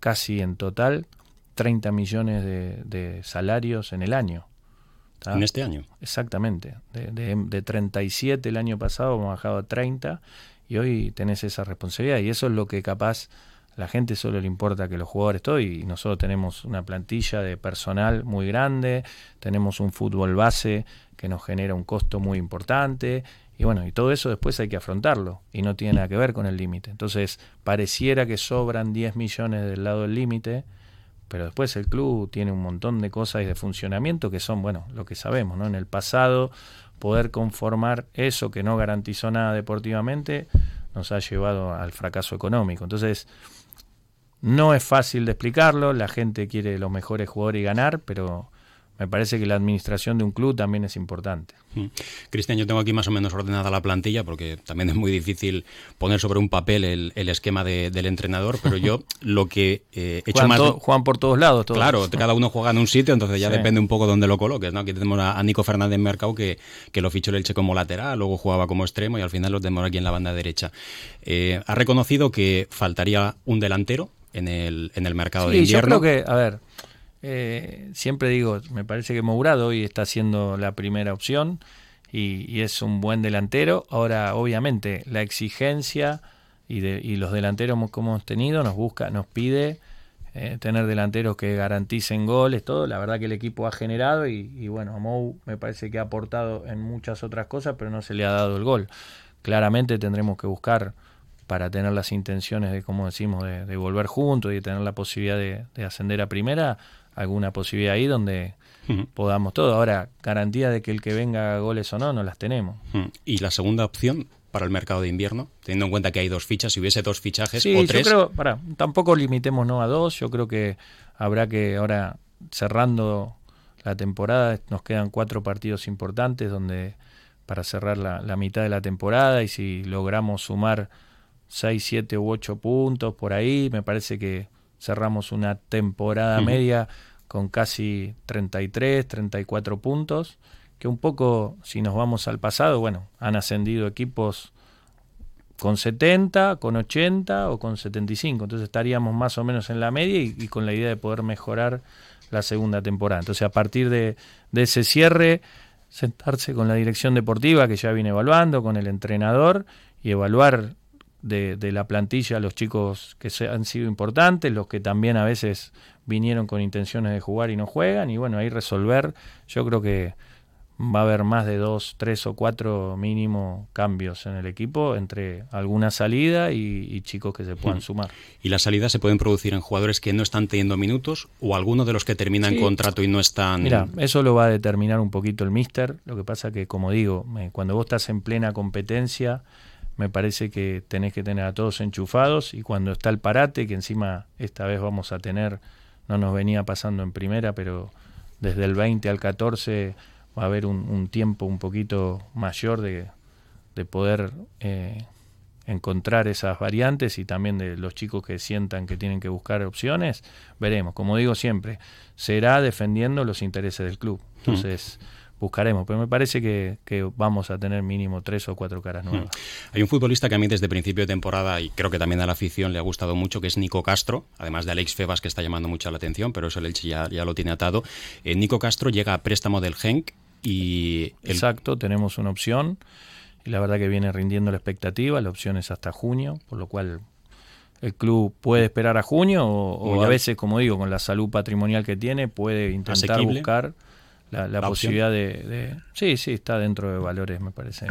casi en total 30 millones de, salarios en el año. ¿En este año? Exactamente. De, de, de, 37 el año pasado hemos bajado a 30 y hoy tenés esa responsabilidad. Y eso es lo que capaz la gente solo le importa que los jugadores todo y nosotros tenemos una plantilla de personal muy grande, tenemos un fútbol base que nos genera un costo muy importante y bueno, y todo eso después hay que afrontarlo y no tiene nada que ver con el límite. Entonces, pareciera que sobran 10 millones del lado del límite, pero después el club tiene un montón de cosas de funcionamiento que son, bueno, lo que sabemos, ¿no? En el pasado poder conformar eso que no garantizó nada deportivamente nos ha llevado al fracaso económico. Entonces, no es fácil de explicarlo, la gente quiere los mejores jugadores y ganar, pero me parece que la administración de un club también es importante. Mm. Cristian, yo tengo aquí más o menos ordenada la plantilla porque también es muy difícil poner sobre un papel el, esquema del entrenador, pero yo lo que eh, he hecho más... juegan por todos lados. Todos. Claro, cada uno juega en un sitio, entonces ya depende un poco dónde lo coloques. ¿no? Aquí tenemos a, Nico Fernández Mercado que, que lo fichó el Elche como lateral, luego jugaba como extremo y al final lo tenemos aquí en la banda derecha. Eh, ha reconocido que faltaría un delantero en el, en el mercado de invierno. Yo creo que, a ver, eh, siempre digo, me parece que Mourado hoy está siendo la primera opción y, es un buen delantero. Ahora, obviamente, la exigencia y, de, y los delanteros como hemos tenido nos busca, nos pide eh, tener delanteros que garanticen goles, todo. La verdad que el equipo ha generado y, y bueno, Mou me parece que ha aportado en muchas otras cosas, pero no se le ha dado el gol. Claramente tendremos que buscar para tener las intenciones de, como decimos, de, volver juntos y de tener la posibilidad de, ascender a primera, alguna posibilidad ahí donde podamos todo. Ahora, garantía de que el que venga goles o no, no las tenemos. ¿Y la segunda opción para el mercado de invierno? Teniendo en cuenta que hay dos fichas, si hubiese dos fichajes sí, o tres... Yo creo, para, tampoco limitemos no a dos, yo creo que habrá que ahora, cerrando la temporada, nos quedan cuatro partidos importantes donde para cerrar la, la mitad de la temporada y si logramos sumar 6, 7 u 8 puntos por ahí. Me parece que cerramos una temporada media con casi 33, 34 puntos, que un poco, si nos vamos al pasado, bueno, han ascendido equipos con 70, con 80 o con 75. Entonces estaríamos más o menos en la media y, con la idea de poder mejorar la segunda temporada. Entonces a partir de, ese cierre, sentarse con la dirección deportiva que ya viene evaluando, con el entrenador y evaluar de, de, la plantilla los chicos que han sido importantes, los que también a veces vinieron con intenciones de jugar y no juegan, y bueno, ahí resolver, yo creo que va a haber más de dos, tres o cuatro mínimo cambios en el equipo entre alguna salida y, chicos que se puedan hmm. sumar. ¿Y las salidas se pueden producir en jugadores que no están teniendo minutos o alguno de los que terminan contrato y no están... Mira, eso lo va a determinar un poquito el míster. Lo que pasa que, como digo, cuando vos estás en plena competencia, me parece que tenés que tener a todos enchufados y cuando está el parate, que encima esta vez vamos a tener, no nos venía pasando en primera, pero desde el 20 al 14 va a haber un, tiempo un poquito mayor de, poder eh, encontrar esas variantes y también de los chicos que sientan que tienen que buscar opciones, veremos. Como digo siempre, será defendiendo los intereses del club. Hmm. Entonces, buscaremos, pero me parece que, vamos a tener mínimo tres o cuatro caras nuevas. Hay un futbolista que a mí desde principio de temporada, y creo que también a la afición le ha gustado mucho, que es Nico Castro, además de Alex Febas, que está llamando mucho la atención, pero eso el Elche ya, ya lo tiene atado. Eh, Nico Castro llega a préstamo del Genk y Exacto, tenemos una opción y la verdad que viene rindiendo la expectativa, la opción es hasta junio, por lo cual el club puede esperar a junio o, a veces, como digo, con la salud patrimonial que tiene, puede intentar buscar la, posibilidad de, Sí, sí, está dentro de valores, me parece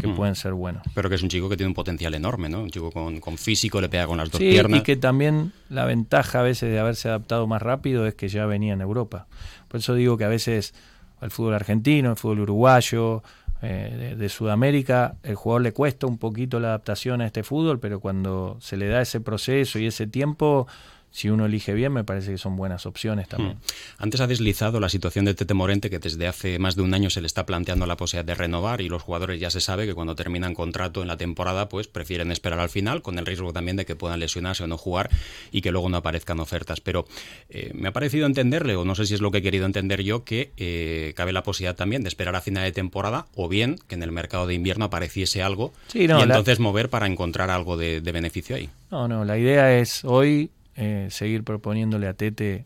que mm. pueden ser buenos. Pero que es un chico que tiene un potencial enorme, ¿no? Un chico con, físico, le pega con las dos piernas. Y que también la ventaja a veces de haberse adaptado más rápido es que ya venía en Europa. Por eso digo que a veces al fútbol argentino, al fútbol uruguayo, eh, de, Sudamérica, el jugador le cuesta un poquito la adaptación a este fútbol, pero cuando se le da ese proceso y ese tiempo, si uno elige bien, me parece que son buenas opciones también. Hmm. Antes ha deslizado la situación de Tete Morente, que desde hace más de un año se le está planteando la posibilidad de renovar y los jugadores ya se sabe que cuando terminan contrato en la temporada, pues prefieren esperar al final, con el riesgo también de que puedan lesionarse o no jugar y que luego no aparezcan ofertas. Pero eh, me ha parecido entenderle, o no sé si es lo que he querido entender yo, que eh, cabe la posibilidad también de esperar a final de temporada o bien que en el mercado de invierno apareciese algo y entonces mover para encontrar algo de beneficio ahí. No, no, la idea es hoy eh, seguir proponiéndole a Tete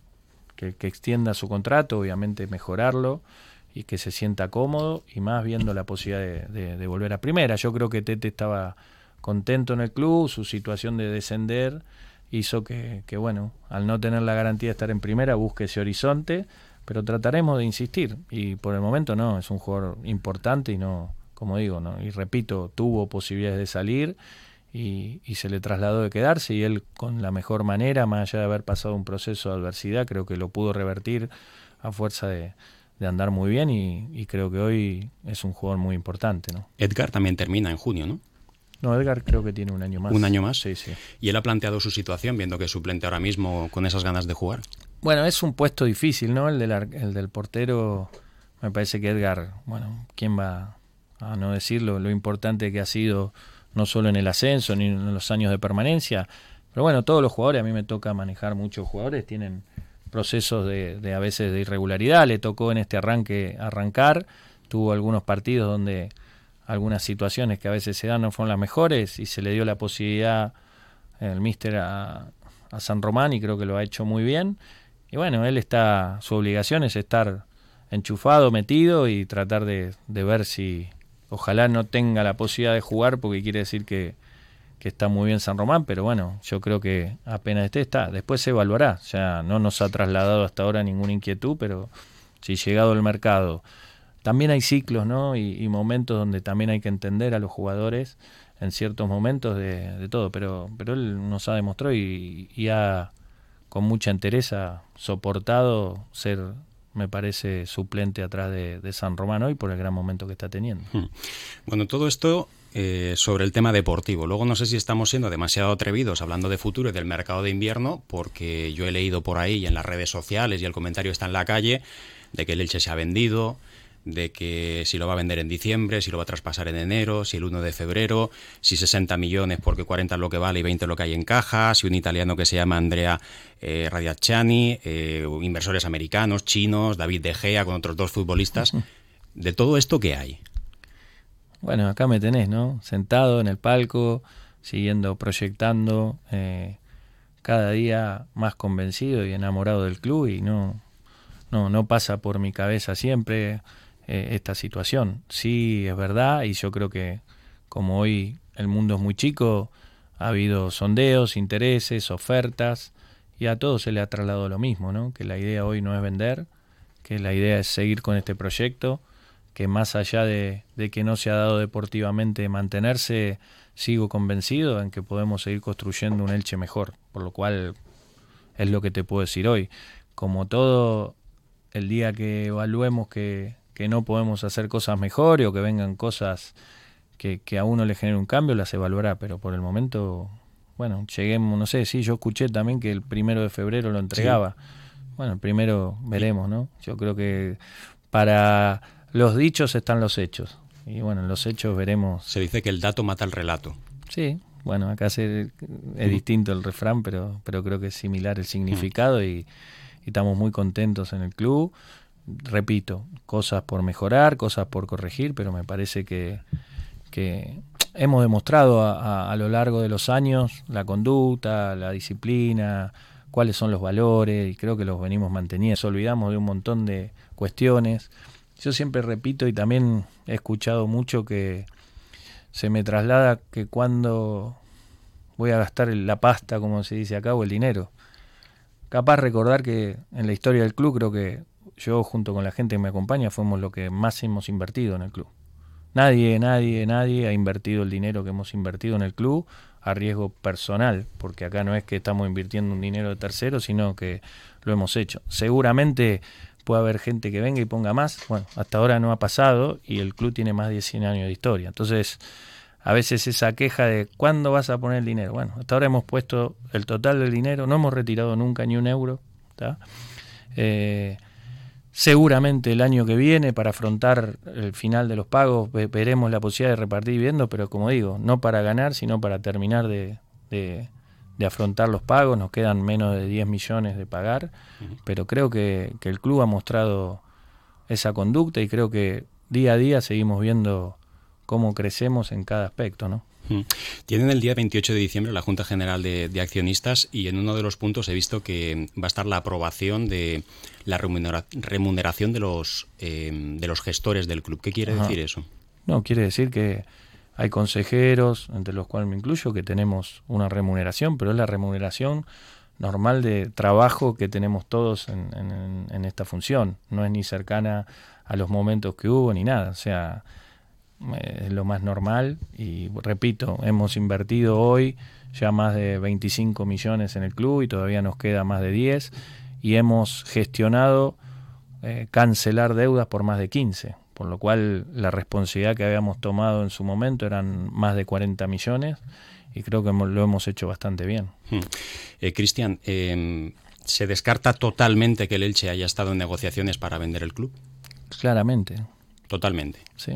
que, extienda su contrato, obviamente mejorarlo y que se sienta cómodo y más viendo la posibilidad de, volver a primera. Yo creo que Tete estaba contento en el club, su situación de descender hizo que, bueno, al no tener la garantía de estar en primera, busque ese horizonte, pero trataremos de insistir y por el momento no, es un jugador importante y no, como digo, no, y repito, tuvo posibilidades de salir y, se le trasladó de quedarse y él con la mejor manera, más allá de haber pasado un proceso de adversidad, creo que lo pudo revertir a fuerza de, andar muy bien y, creo que hoy es un jugador muy importante. ¿no? Edgar también termina en junio, ¿no? No, Edgar creo que tiene un año más. ¿Un año más? Sí, sí. ¿Y él ha planteado su situación viendo que es suplente ahora mismo con esas ganas de jugar? Bueno, es un puesto difícil, ¿no? El del, el del portero, me parece que Edgar, bueno, ¿quién va a no decirlo? Lo importante que ha sido no solo en el ascenso ni en los años de permanencia. Pero bueno, todos los jugadores, a mí me toca manejar muchos jugadores, tienen procesos de, a veces de irregularidad. Le tocó en este arranque arrancar, tuvo algunos partidos donde algunas situaciones que a veces se dan no fueron las mejores y se le dio la posibilidad el míster a, San Román y creo que lo ha hecho muy bien. Y bueno, él está, su obligación es estar enchufado, metido y tratar de ver si, Ojalá no tenga la posibilidad de jugar porque quiere decir que, está muy bien San Román, pero bueno, yo creo que apenas esté, está. Después se evaluará. O sea, no nos ha trasladado hasta ahora ninguna inquietud, pero si llegado el mercado. También hay ciclos, ¿no? Y, momentos donde también hay que entender a los jugadores en ciertos momentos de, todo, pero, pero él nos ha demostrado y, y ha con mucha entereza soportado ser me parece suplente atrás de, San Román hoy por el gran momento que está teniendo. Hmm. Bueno, todo esto eh, sobre el tema deportivo. Luego no sé si estamos siendo demasiado atrevidos hablando de futuro y del mercado de invierno, porque yo he leído por ahí y en las redes sociales y el comentario está en la calle de que el Elche se ha vendido, de que si lo va a vender en diciembre, si lo va a traspasar en enero, si el 1 de febrero, si 60 millones porque 40 es lo que vale y 20 es lo que hay en caja, si un italiano que se llama Andrea eh, Radiacciani, eh, inversores americanos, chinos, David De Gea con otros dos futbolistas. ¿De todo esto qué hay? Bueno, acá me tenés, ¿no? Sentado en el palco, siguiendo proyectando, eh, cada día más convencido y enamorado del club y no, no, no pasa por mi cabeza siempre eh, esta situación. Sí, es verdad y yo creo que como hoy el mundo es muy chico, ha habido sondeos, intereses, ofertas y a todos se le ha trasladado lo mismo. Que la idea hoy no es vender, que la idea es seguir con este proyecto, que más allá de, que no se ha dado deportivamente mantenerse, sigo convencido en que podemos seguir construyendo un Elche mejor, por lo cual es lo que te puedo decir hoy. Como todo, el día que evaluemos que, no podemos hacer cosas mejores o que vengan cosas que, a uno le genere un cambio, las evaluará, pero por el momento, bueno, lleguemos, no sé, sí, yo escuché también que el primero de febrero lo entregaba. Bueno, primero veremos, ¿no? Yo creo que para los dichos están los hechos. Y bueno, en los hechos veremos. Se dice que el dato mata el relato. Sí, bueno, acá es distinto el refrán, pero, pero creo que es similar el significado y, estamos muy contentos en el club. Repito, cosas por mejorar, cosas por corregir, pero me parece que, que hemos demostrado a, a, lo largo de los años la conducta, la disciplina, cuáles son los valores y creo que los venimos manteniendo. Nos olvidamos de un montón de cuestiones. Yo siempre repito y también he escuchado mucho que se me traslada que cuando voy a gastar la pasta, como se dice acá, o el dinero. Capaz recordar que en la historia del club creo que yo junto con la gente que me acompaña fuimos lo que más hemos invertido en el club. Nadie, nadie, nadie ha invertido el dinero que hemos invertido en el club a riesgo personal, porque acá no es que estamos invirtiendo un dinero de tercero, sino que lo hemos hecho. Seguramente puede haber gente que venga y ponga más. Bueno, hasta ahora no ha pasado y el club tiene más de 100 años de historia. Entonces, a veces esa queja de ¿cuándo vas a poner el dinero? Bueno, hasta ahora hemos puesto el total del dinero, no hemos retirado nunca ni un euro. Eh, Seguramente el año que viene, para afrontar el final de los pagos, veremos la posibilidad de repartir viviendas, pero como digo, no para ganar, sino para terminar de, afrontar los pagos. Nos quedan menos de 10 millones de pagar, pero creo que, que el club ha mostrado esa conducta y creo que día a día seguimos viendo cómo crecemos en cada aspecto, ¿no? Tienen el día 28 de diciembre la Junta General de, Accionistas y en uno de los puntos he visto que va a estar la aprobación de la remuneración de los, em, de los gestores del club. ¿Qué quiere decir eso? No, quiere decir que hay consejeros, entre los cuales me incluyo, que tenemos una remuneración, pero es la remuneración normal de trabajo que tenemos todos en, en esta función. No es ni cercana a los momentos que hubo ni nada. O sea, es lo más normal y repito, hemos invertido hoy ya más de 25 millones en el club y todavía nos queda más de 10 y hemos gestionado eh, cancelar deudas por más de 15, por lo cual la responsabilidad que habíamos tomado en su momento eran más de 40 millones y creo que lo hemos hecho bastante bien. Hmm. Eh, Cristian, em, ¿se descarta totalmente que el Elche haya estado en negociaciones para vender el club? Claramente. Totalmente. Sí.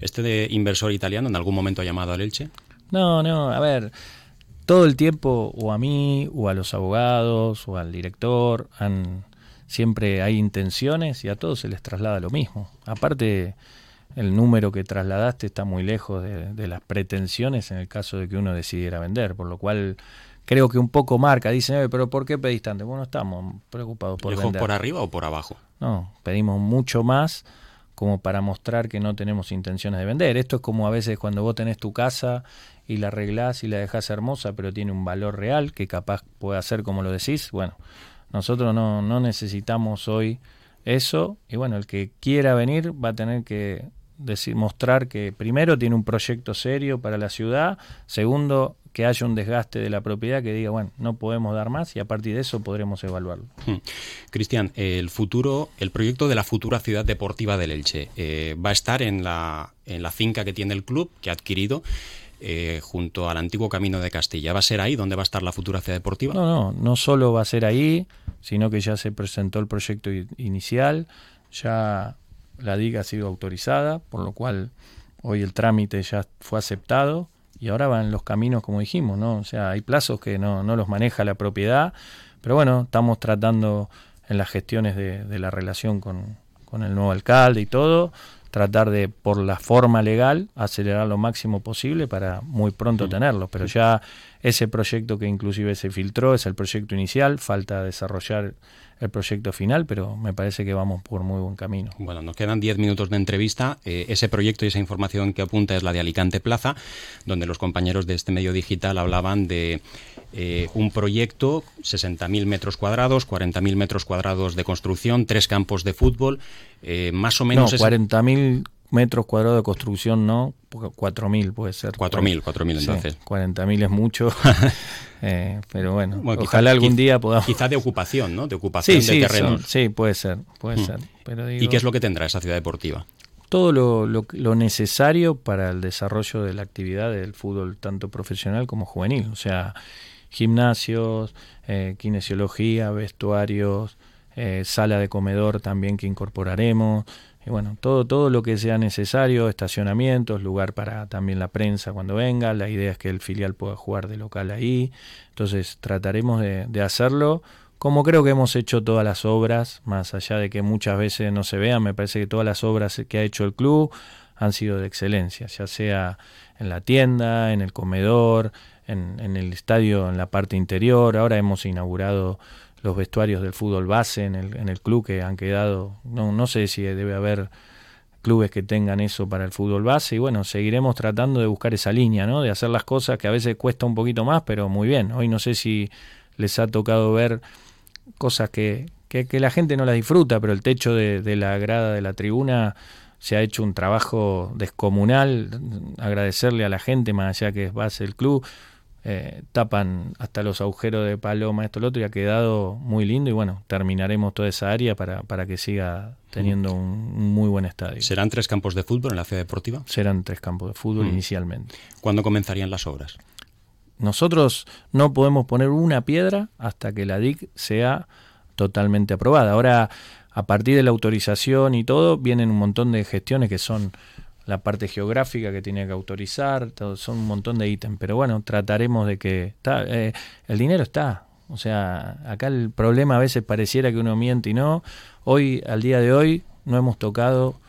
¿Este de inversor italiano en algún momento ha llamado al Elche? No, no, a ver, todo el tiempo o a mí o a los abogados o al director han siempre hay intenciones y a todos se les traslada lo mismo. Aparte el número que trasladaste está muy lejos de, las pretensiones en el caso de que uno decidiera vender, por lo cual creo que un poco marca. Dicen, pero ¿por qué pedís tanto? Bueno, estamos preocupados por vender. por arriba o por abajo? No, pedimos mucho más como para mostrar que no tenemos intenciones de vender. Esto es como a veces cuando vos tenés tu casa y la arreglás y la dejás hermosa, pero tiene un valor real que capaz puede ser como lo decís. Bueno, nosotros no, no necesitamos hoy eso y bueno, el que quiera venir va a tener que decir, mostrar que primero tiene un proyecto serio para la ciudad, segundo que haya un desgaste de la propiedad que diga, bueno, no podemos dar más y a partir de eso podremos evaluarlo. Hmm. Cristian, el futuro, el proyecto de la futura ciudad deportiva del Elche eh, va a estar en la, en la finca que tiene el club, que ha adquirido. Eh, junto al antiguo camino de Castilla. ¿Va a ser ahí donde va a estar la futura ciudad deportiva? No, no, no solo va a ser ahí, sino que ya se presentó el proyecto inicial, ya la diga ha sido autorizada, por lo cual hoy el trámite ya fue aceptado y ahora van los caminos como dijimos, ¿no? O sea, hay plazos que no, no los maneja la propiedad, pero bueno, estamos tratando en las gestiones de, la relación con, con, el nuevo alcalde y todo, tratar de, por la forma legal, acelerar lo máximo posible para muy pronto tenerlo. Pero ya ese proyecto que inclusive se filtró es el proyecto inicial, falta desarrollar el proyecto final, pero me parece que vamos por muy buen camino. Bueno, nos quedan 10 minutos de entrevista. Eh, ese proyecto y esa información que apunta es la de Alicante Plaza, donde los compañeros de este medio digital hablaban de eh, un proyecto, 60.000 metros cuadrados, 40.000 metros cuadrados de construcción, tres campos de fútbol, eh, más o menos... No, 40.000 metros cuadrados de construcción no, 4.000 puede ser. 4.000, 4.000 entonces. 40.000 es mucho, eh, pero bueno, ojalá algún día podamos... Quizá de ocupación, ¿no? De ocupación de terrenos. sí, puede ser, puede mm. ser. Pero ¿Y qué es lo que tendrá esa ciudad deportiva? Todo lo, lo, necesario para el desarrollo de la actividad del fútbol, tanto profesional como juvenil. O sea, gimnasios, eh, kinesiología, vestuarios, eh, sala de comedor también que incorporaremos, bueno, todo, todo lo que sea necesario, estacionamientos, lugar para también la prensa cuando venga, la idea es que el filial pueda jugar de local ahí, entonces trataremos de, hacerlo como creo que hemos hecho todas las obras, más allá de que muchas veces no se vean, me parece que todas las obras que ha hecho el club han sido de excelencia, ya sea en la tienda, en el comedor, en, en el estadio, en la parte interior, ahora hemos inaugurado los vestuarios del fútbol base en el, en el club que han quedado, no, no sé si debe haber clubes que tengan eso para el fútbol base y bueno, seguiremos tratando de buscar esa línea, ¿no? De hacer las cosas que a veces cuesta un poquito más, pero muy bien. Hoy no sé si les ha tocado ver cosas que, que, la gente no las disfruta, pero el techo de, de la grada de la tribuna se ha hecho un trabajo descomunal, agradecerle a la gente, más allá que es base del club, eh, tapan hasta los agujeros de paloma, esto, lo otro, y ha quedado muy lindo y bueno, terminaremos toda esa área para, para que siga teniendo un, muy buen estadio. ¿Serán tres campos de fútbol en la ciudad deportiva? Serán tres campos de fútbol mm. inicialmente. ¿Cuándo comenzarían las obras? Nosotros no podemos poner una piedra hasta que la DIC sea totalmente aprobada. Ahora, a partir de la autorización y todo, vienen un montón de gestiones que son la parte geográfica que tiene que autorizar, todo, son un montón de ítems, pero bueno, trataremos de que está, eh, el dinero está, o sea, acá el problema a veces pareciera que uno miente y no, hoy, al día de hoy, no hemos tocado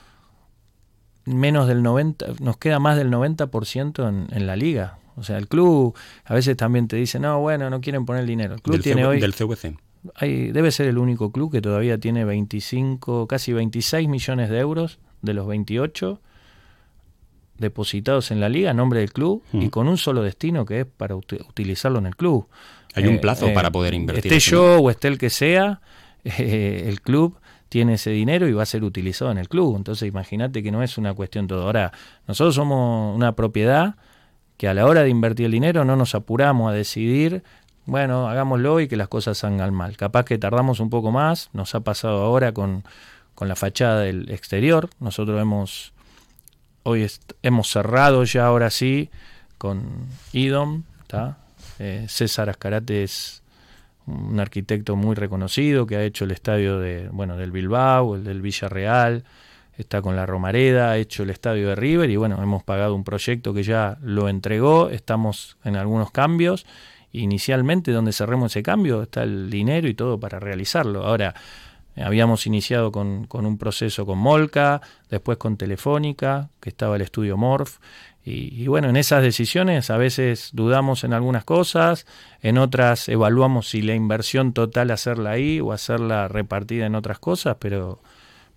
menos del 90, nos queda más del 90% en, en la liga, o sea, el club a veces también te dice, no, bueno, no quieren poner dinero, el club tiene hoy... Del CVC. Hay, debe ser el único club que todavía tiene 25, casi 26 millones de euros de los 28 depositados en la liga a nombre del club y con un solo destino que es para utilizarlo en el club. Hay un eh, plazo para eh, poder invertir. Esté yo o esté el que sea, eh, el club tiene ese dinero y va a ser utilizado en el club. Entonces imagínate que no es una cuestión todo. Ahora, nosotros somos una propiedad que a la hora de invertir el dinero no nos apuramos a decidir, bueno, hagámoslo y que las cosas salgan mal. Capaz que tardamos un poco más, nos ha pasado ahora con, con la fachada del exterior. Nosotros hemos hoy hemos cerrado ya ahora sí con IDOM, eh, César Ascarate es un arquitecto muy reconocido que ha hecho el estadio de, bueno, del Bilbao, el del Villarreal, está con la Romareda, ha hecho el estadio de River y bueno, hemos pagado un proyecto que ya lo entregó, estamos en algunos cambios. Inicialmente, donde cerremos ese cambio, está el dinero y todo para realizarlo. Ahora, Habíamos iniciado con, un proceso con Molca, después con Telefónica, que estaba el estudio Morph. Y, bueno, en esas decisiones a veces dudamos en algunas cosas, en otras evaluamos si la inversión total hacerla ahí o hacerla repartida en otras cosas, pero,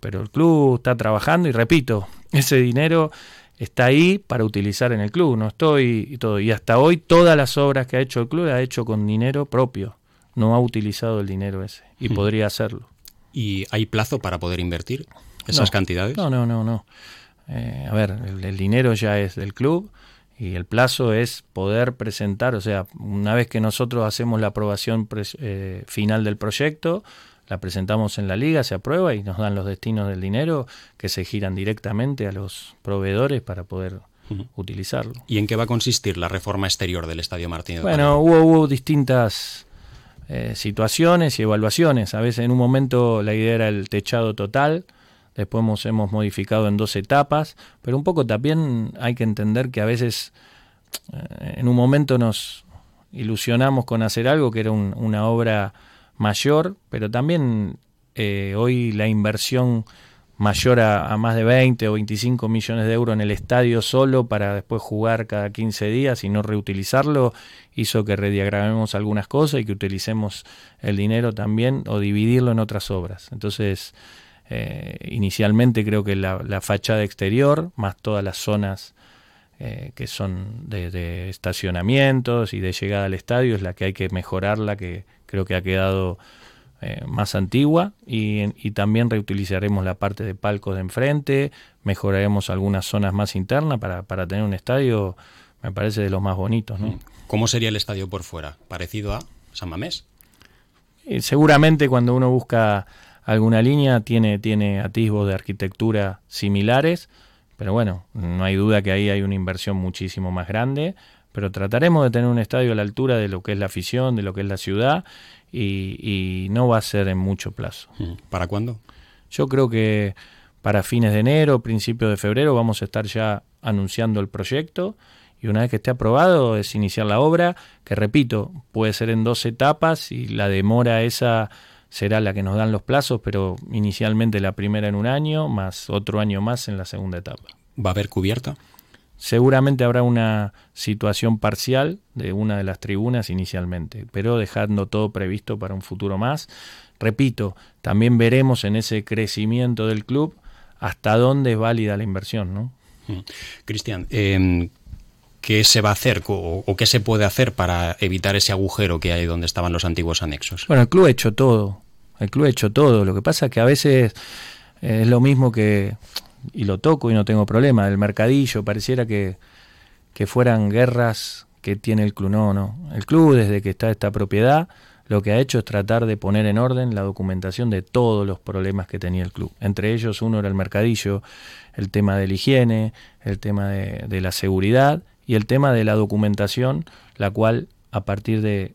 pero el club está trabajando y repito, ese dinero está ahí para utilizar en el club, no estoy y todo. Y hasta hoy todas las obras que ha hecho el club ha hecho con dinero propio, no ha utilizado el dinero ese y hmm. podría hacerlo. ¿Y hay plazo para poder invertir esas cantidades? No, no, no, no. Eh, a ver, el, dinero ya es del club y el plazo es poder presentar, o sea, una vez que nosotros hacemos la aprobación eh, final del proyecto, la presentamos en la liga, se aprueba y nos dan los destinos del dinero que se giran directamente a los proveedores para poder utilizarlo. ¿Y en qué va a consistir la reforma exterior del Estadio Martínez? Bueno, hubo, hubo distintas eh, situaciones y evaluaciones. A veces en un momento la idea era el techado total, después hemos, hemos modificado en dos etapas, pero un poco también hay que entender que a veces eh, en un momento nos ilusionamos con hacer algo que era una obra mayor, pero también eh, hoy la inversión mayor a, más de 20 o 25 millones de euros en el estadio solo para después jugar cada 15 días y no reutilizarlo, hizo que rediagramemos algunas cosas y que utilicemos el dinero también o dividirlo en otras obras. Entonces, eh, inicialmente creo que la, fachada exterior, más todas las zonas eh, que son de, de, estacionamientos y de llegada al estadio, es la que hay que mejorarla, que creo que ha quedado eh, más antigua y, también reutilizaremos la parte de palcos de enfrente, mejoraremos algunas zonas más internas para, para tener un estadio, me parece, de los más bonitos. ¿no? ¿Cómo sería el estadio por fuera? ¿Parecido a San Mamés? seguramente cuando uno busca alguna línea tiene, tiene atisbos de arquitectura similares, pero bueno, no hay duda que ahí hay una inversión muchísimo más grande, pero trataremos de tener un estadio a la altura de lo que es la afición, de lo que es la ciudad y, no va a ser en mucho plazo. ¿Para cuándo? Yo creo que para fines de enero, principios de febrero, vamos a estar ya anunciando el proyecto y una vez que esté aprobado es iniciar la obra, que repito, puede ser en dos etapas y la demora esa será la que nos dan los plazos, pero inicialmente la primera en un año, más otro año más en la segunda etapa. ¿Va a haber cubierta? Seguramente habrá una situación parcial de una de las tribunas inicialmente, pero dejando todo previsto para un futuro más. Repito, también veremos en ese crecimiento del club hasta dónde es válida la inversión. ¿no? Mm. Cristian, em, ¿qué se va a hacer o, qué se puede hacer para evitar ese agujero que hay donde estaban los antiguos anexos? Bueno, el club ha hecho todo. El club ha hecho todo. Lo que pasa es que a veces es lo mismo que y lo toco y no tengo problema. El mercadillo, pareciera que, que fueran guerras que tiene el club. No, no. El club, desde que está esta propiedad, lo que ha hecho es tratar de poner en orden la documentación de todos los problemas que tenía el club. Entre ellos, uno era el mercadillo, el tema de la higiene, el tema de, de la seguridad y el tema de la documentación, la cual a partir de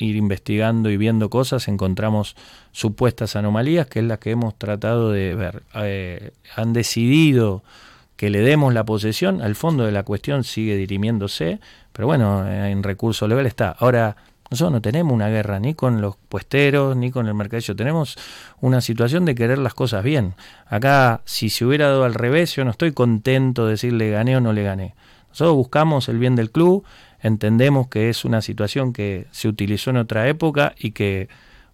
ir investigando y viendo cosas, encontramos supuestas anomalías, que es las que hemos tratado de ver. Eh, han decidido que le demos la posesión, al fondo de la cuestión sigue dirimiéndose, pero bueno, en recurso legal está. Ahora, nosotros no tenemos una guerra ni con los puesteros ni con el mercadillo, tenemos una situación de querer las cosas bien. Acá, si se hubiera dado al revés, yo no estoy contento de decir le gané o no le gané. Nosotros buscamos el bien del club, entendemos que es una situación que se utilizó en otra época y que,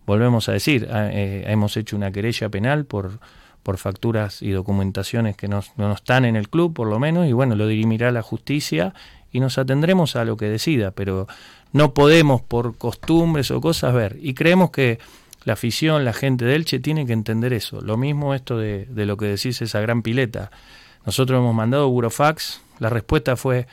volvemos a decir, eh, hemos hecho una querella penal por, por facturas y documentaciones que no, no están en el club, por lo menos, y bueno, lo dirimirá la justicia y nos atendremos a lo que decida, pero no podemos por costumbres o cosas ver. Y creemos que la afición, la gente de Elche tiene que entender eso. Lo mismo esto de, de lo que decís, esa gran pileta. Nosotros hemos mandado Burofax, la respuesta fue,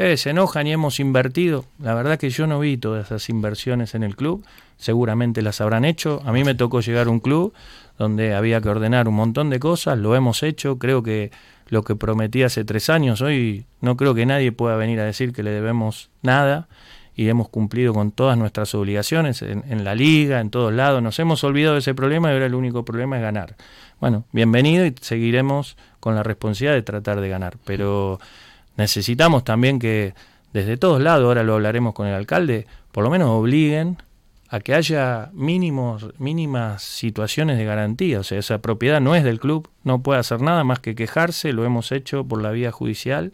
eh, se enojan y hemos invertido. La verdad que yo no vi todas esas inversiones en el club, seguramente las habrán hecho. A mí me tocó llegar a un club donde había que ordenar un montón de cosas, lo hemos hecho, creo que lo que prometí hace tres años, hoy no creo que nadie pueda venir a decir que le debemos nada y hemos cumplido con todas nuestras obligaciones en, en, la liga, en todos lados. Nos hemos olvidado de ese problema y ahora el único problema es ganar. Bueno, bienvenido y seguiremos con la responsabilidad de tratar de ganar, pero necesitamos también que desde todos lados, ahora lo hablaremos con el alcalde, por lo menos obliguen a que haya mínimos, mínimas situaciones de garantía. O sea, esa propiedad no es del club, no puede hacer nada más que quejarse, lo hemos hecho por la vía judicial.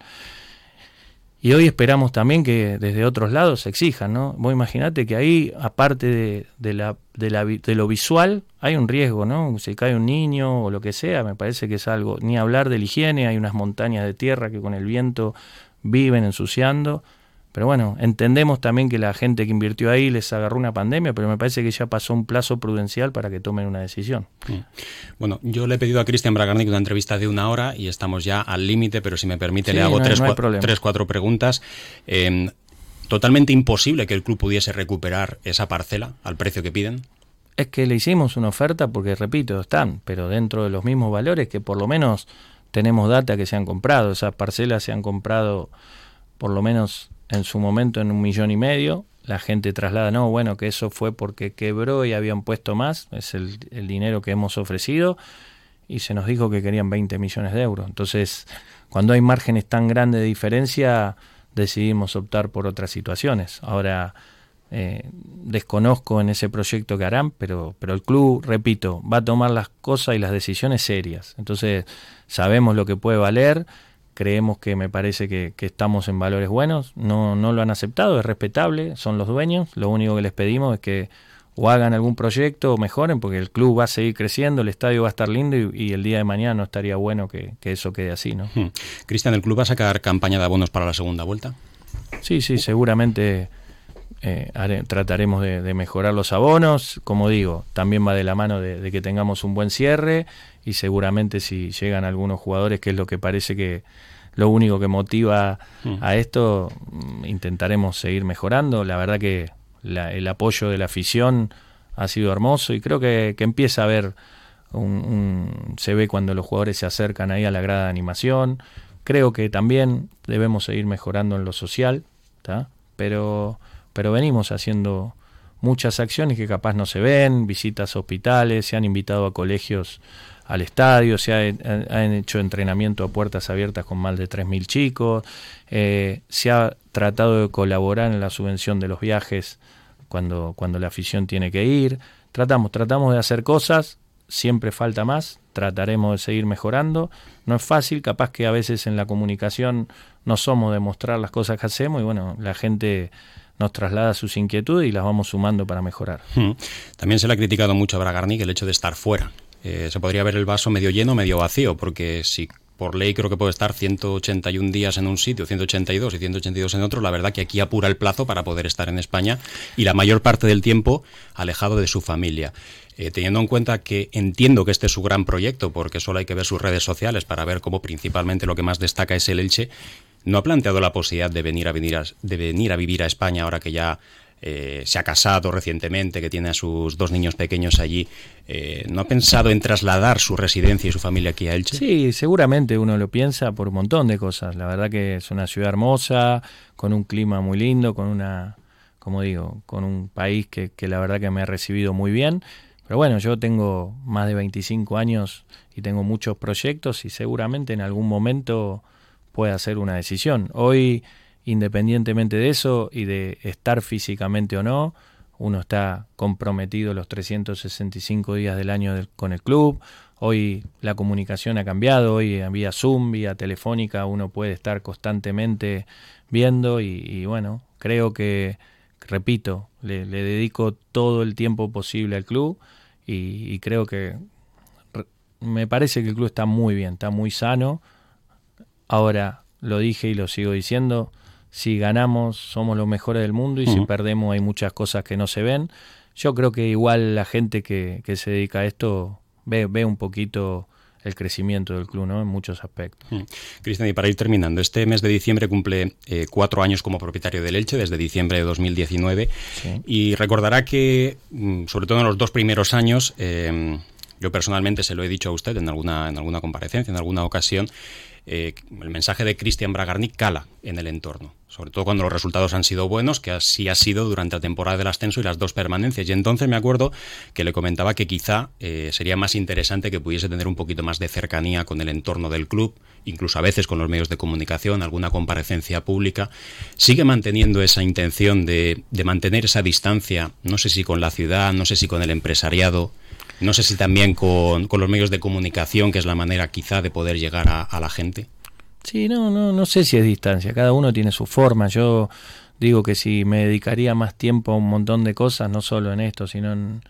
Y hoy esperamos también que desde otros lados se exijan, ¿no? Vos imaginate que ahí, aparte de, de, la, de, la, de lo visual, hay un riesgo, ¿no? Si cae un niño o lo que sea, me parece que es algo, ni hablar de la higiene, hay unas montañas de tierra que con el viento viven ensuciando. Pero bueno, entendemos también que la gente que invirtió ahí les agarró una pandemia, pero me parece que ya pasó un plazo prudencial para que tomen una decisión. Bueno, yo le he pedido a Cristian Bragarnik una entrevista de una hora y estamos ya al límite, pero si me permite le hago tres, tres, cuatro preguntas. Em, ¿Totalmente imposible que el club pudiese recuperar esa parcela al precio que piden? Es que le hicimos una oferta porque, repito, están, pero dentro de los mismos valores que por lo menos tenemos data que se han comprado. Esas parcelas se han comprado por lo menos en su momento en un millón y medio. La gente traslada, no, bueno, que eso fue porque quebró y habían puesto más, es el, dinero que hemos ofrecido, y se nos dijo que querían 20 millones de euros. Entonces, cuando hay márgenes tan grandes de diferencia, decidimos optar por otras situaciones. Ahora, eh, desconozco en ese proyecto que harán, pero, pero el club, repito, va a tomar las cosas y las decisiones serias. Entonces, sabemos lo que puede valer, creemos que me parece que, estamos en valores buenos, no, no lo han aceptado, es respetable, son los dueños, lo único que les pedimos es que o hagan algún proyecto o mejoren, porque el club va a seguir creciendo, el estadio va a estar lindo y, el día de mañana no estaría bueno que, eso quede así. ¿no? Hmm. Cristian, ¿el club va a sacar campaña de abonos para la segunda vuelta? Sí, sí, seguramente eh, trataremos de, mejorar los abonos. Como digo, también va de la mano de, que tengamos un buen cierre y seguramente si llegan algunos jugadores, que es lo que parece que lo único que motiva hmm. a esto, mm, intentaremos seguir mejorando. La verdad que el apoyo de la afición ha sido hermoso y creo que, empieza a haber un, se ve cuando los jugadores se acercan ahí a la grada de animación. Creo que también debemos seguir mejorando en lo social, pero, pero venimos haciendo muchas acciones que capaz no se ven, visitas a hospitales, se han invitado a colegios al estadio, se han hecho entrenamiento a puertas abiertas con más de 3.000 chicos, eh, se ha tratado de colaborar en la subvención de los viajes cuando, cuando la afición tiene que ir. Tratamos, tratamos de hacer cosas, siempre falta más, trataremos de seguir mejorando. No es fácil, capaz que a veces en la comunicación no somos de mostrar las cosas que hacemos y bueno, la gente nos traslada sus inquietudes y las vamos sumando para mejorar. Hmm. También se le ha criticado mucho a Bragarnik el hecho de estar fuera. Eh, se podría ver el vaso medio lleno, medio vacío, porque si por ley creo que puede estar 181 días en un sitio, 182 y 182 en otro. La verdad que aquí apura el plazo para poder estar en España y la mayor parte del tiempo alejado de su familia. Eh, teniendo en cuenta que entiendo que este es su gran proyecto, porque solo hay que ver sus redes sociales para ver cómo principalmente lo que más destaca es el Elche, ¿no ha planteado la posibilidad de venir a, venir de venir a vivir a España ahora que ya eh, se ha casado recientemente, que tiene a sus dos niños pequeños allí, eh, ¿no ha pensado en trasladar su residencia y su familia aquí a Elche? Sí, seguramente uno lo piensa por un montón de cosas. La verdad que es una ciudad hermosa, con un clima muy lindo, con una, como digo, con un país que, que la verdad que me ha recibido muy bien. Pero bueno, yo tengo más de 25 años y tengo muchos proyectos y seguramente en algún momento pueda hacer una decisión. Hoy independientemente de eso y de estar físicamente o no, uno está comprometido los 365 días del año con el club. Hoy la comunicación ha cambiado, hoy vía Zoom, vía telefónica, uno puede estar constantemente viendo y, bueno, creo que, repito, le, dedico todo el tiempo posible al club y creo que me parece que el club está muy bien, está muy sano. Ahora, lo dije y lo sigo diciendo, si ganamos somos los mejores del mundo y si perdemos hay muchas cosas que no se ven. Yo creo que igual la gente que, se dedica a esto ve, ve un poquito el crecimiento del club, ¿no? En muchos aspectos. Cristian, y para ir terminando, este mes de diciembre cumple eh, cuatro años como propietario del Elche, desde diciembre de 2019, y recordará que, mm, sobre todo en los dos primeros años, eh, yo personalmente se lo he dicho a usted en alguna, en alguna comparecencia, en alguna ocasión, eh, el mensaje de Cristian Bragarnik cala en el entorno, sobre todo cuando los resultados han sido buenos, que así ha sido durante la temporada del ascenso y las dos permanencias. Y entonces me acuerdo que le comentaba que quizá eh, sería más interesante que pudiese tener un poquito más de cercanía con el entorno del club, incluso a veces con los medios de comunicación, alguna comparecencia pública. Sigue manteniendo esa intención de, mantener esa distancia, no sé si con la ciudad, no sé si con el empresariado. No sé si también con, los medios de comunicación, que es la manera quizá de poder llegar a, la gente. Sí, no, no, no sé si es distancia, cada uno tiene su forma. Yo digo que si me dedicaría más tiempo a un montón de cosas, no solo en esto, sino en,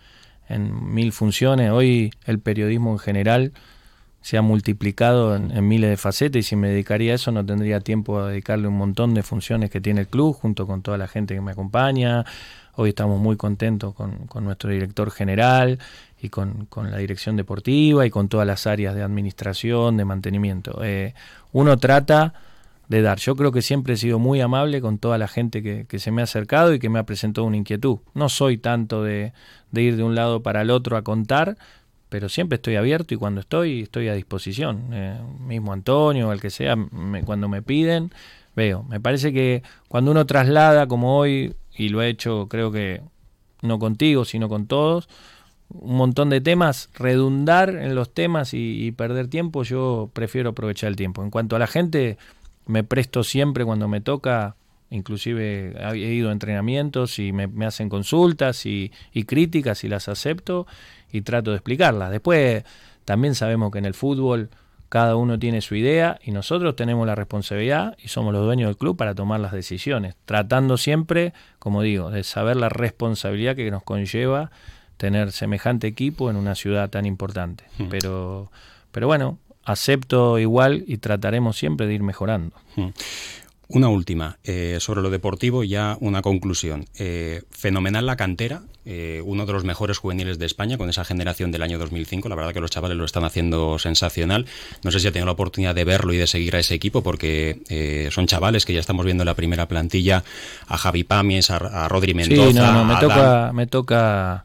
mil funciones, hoy el periodismo en general se ha multiplicado en, en, miles de facetas y si me dedicaría a eso no tendría tiempo a dedicarle un montón de funciones que tiene el club junto con toda la gente que me acompaña. Hoy estamos muy contentos con, con nuestro director general y con, la dirección deportiva y con todas las áreas de administración, de mantenimiento. Eh, uno trata de dar. Yo creo que siempre he sido muy amable con toda la gente que, se me ha acercado y que me ha presentado una inquietud. No soy tanto de, ir de un lado para el otro a contar, pero siempre estoy abierto y cuando estoy, estoy a disposición. Eh, mismo Antonio el que sea, cuando me piden, veo. Me parece que cuando uno traslada, como hoy, y lo he hecho creo que no contigo, sino con todos, un montón de temas, redundar en los temas y, perder tiempo, yo prefiero aprovechar el tiempo. En cuanto a la gente, me presto siempre cuando me toca inclusive he ido a entrenamientos y me, hacen consultas y, críticas y las acepto y trato de explicarlas. Después también sabemos que en el fútbol cada uno tiene su idea y nosotros tenemos la responsabilidad y somos los dueños del club para tomar las decisiones, tratando siempre, como digo, de saber la responsabilidad que nos conlleva tener semejante equipo en una ciudad tan importante. Hmm. Pero, pero bueno, acepto igual y trataremos siempre de ir mejorando. Hmm. Una última, eh, sobre lo deportivo, ya una conclusión. Eh, fenomenal la cantera, eh, uno de los mejores juveniles de España con esa generación del año 2005. La verdad que los chavales lo están haciendo sensacional. No sé si ha tenido la oportunidad de verlo y de seguir a ese equipo, porque son chavales que ya estamos viendo en la primera plantilla a Javi Pamies, a, Rodri Mendoza. Sí, no, no, me, toca, me toca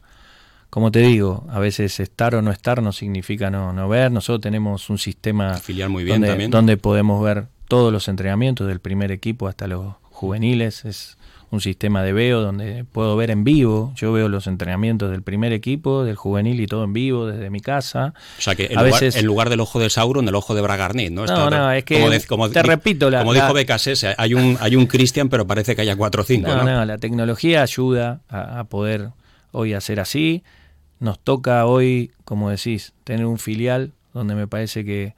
como te digo, a veces estar o no estar no significa no, no ver. Nosotros tenemos un sistema filial muy bien donde, donde podemos ver todos los entrenamientos del primer equipo hasta los juveniles. Es un sistema de veo donde puedo ver en vivo. Yo veo los entrenamientos del primer equipo, del juvenil y todo en vivo desde mi casa. O sea que en, lugar, veces... en lugar, del ojo de Sauron, el ojo de Bragarnet, ¿no? no, no, es que como, te repito, la, como dijo Becasese, hay un hay un Cristian, pero parece que haya cuatro o cinco. No, no, la tecnología ayuda a poder hoy hacer así. Nos toca hoy, como decís, tener un filial donde me parece que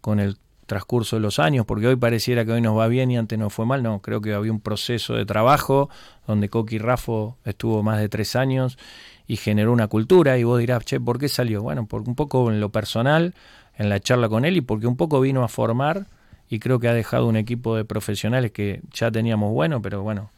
con el transcurso de los años, porque hoy pareciera que hoy nos va bien y antes no fue mal, no, creo que había un proceso de trabajo donde Coqui Rafo estuvo más de tres años y generó una cultura y vos dirás, che, ¿por qué salió? Bueno, porque un poco en lo personal, en la charla con él y porque un poco vino a formar y creo que ha dejado un equipo de profesionales que ya teníamos bueno, pero bueno,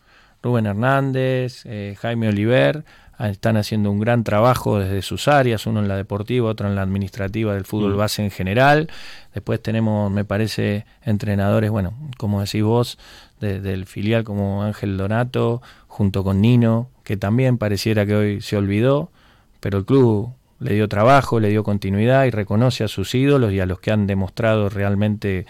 Rubén Hernández, eh, Jaime Oliver, Ah, están haciendo un gran trabajo desde sus áreas, uno en la deportiva, otro en la administrativa del fútbol mm. base en general. Después tenemos, me parece, entrenadores, bueno, como decís vos, del filial como Ángel Donato, junto con Nino, que también pareciera que hoy se olvidó, pero el club le dio trabajo, le dio continuidad y reconoce a sus ídolos y a los que han demostrado realmente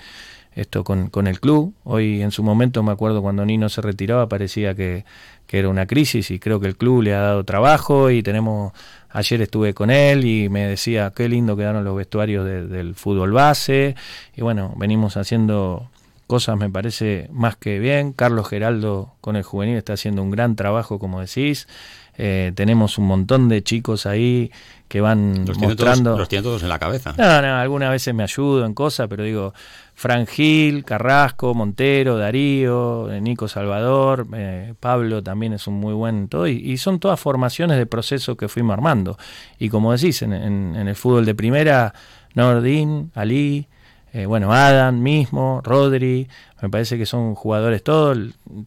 esto con, con el club. Hoy en su momento me acuerdo cuando Nino se retiraba, parecía que que era una crisis y creo que el club le ha dado trabajo y tenemos, ayer estuve con él y me decía qué lindo quedaron los vestuarios del fútbol base y bueno, venimos haciendo cosas me parece más que bien, Carlos Geraldo con el juvenil está haciendo un gran trabajo como decís, eh, tenemos un montón de chicos ahí que van mostrando... los tiene todos en la cabeza. No, no, algunas veces me ayudo en cosas, pero digo, Frangil, Carrasco, Montero, Darío, eh, Nico Salvador, eh, Pablo también es un muy buen todo, y, son todas formaciones de proceso que fuimos armando. Y como decís, en, en el fútbol de primera, Nordin, Ali, eh, bueno, Adam mismo, Rodri, me parece que son jugadores todos,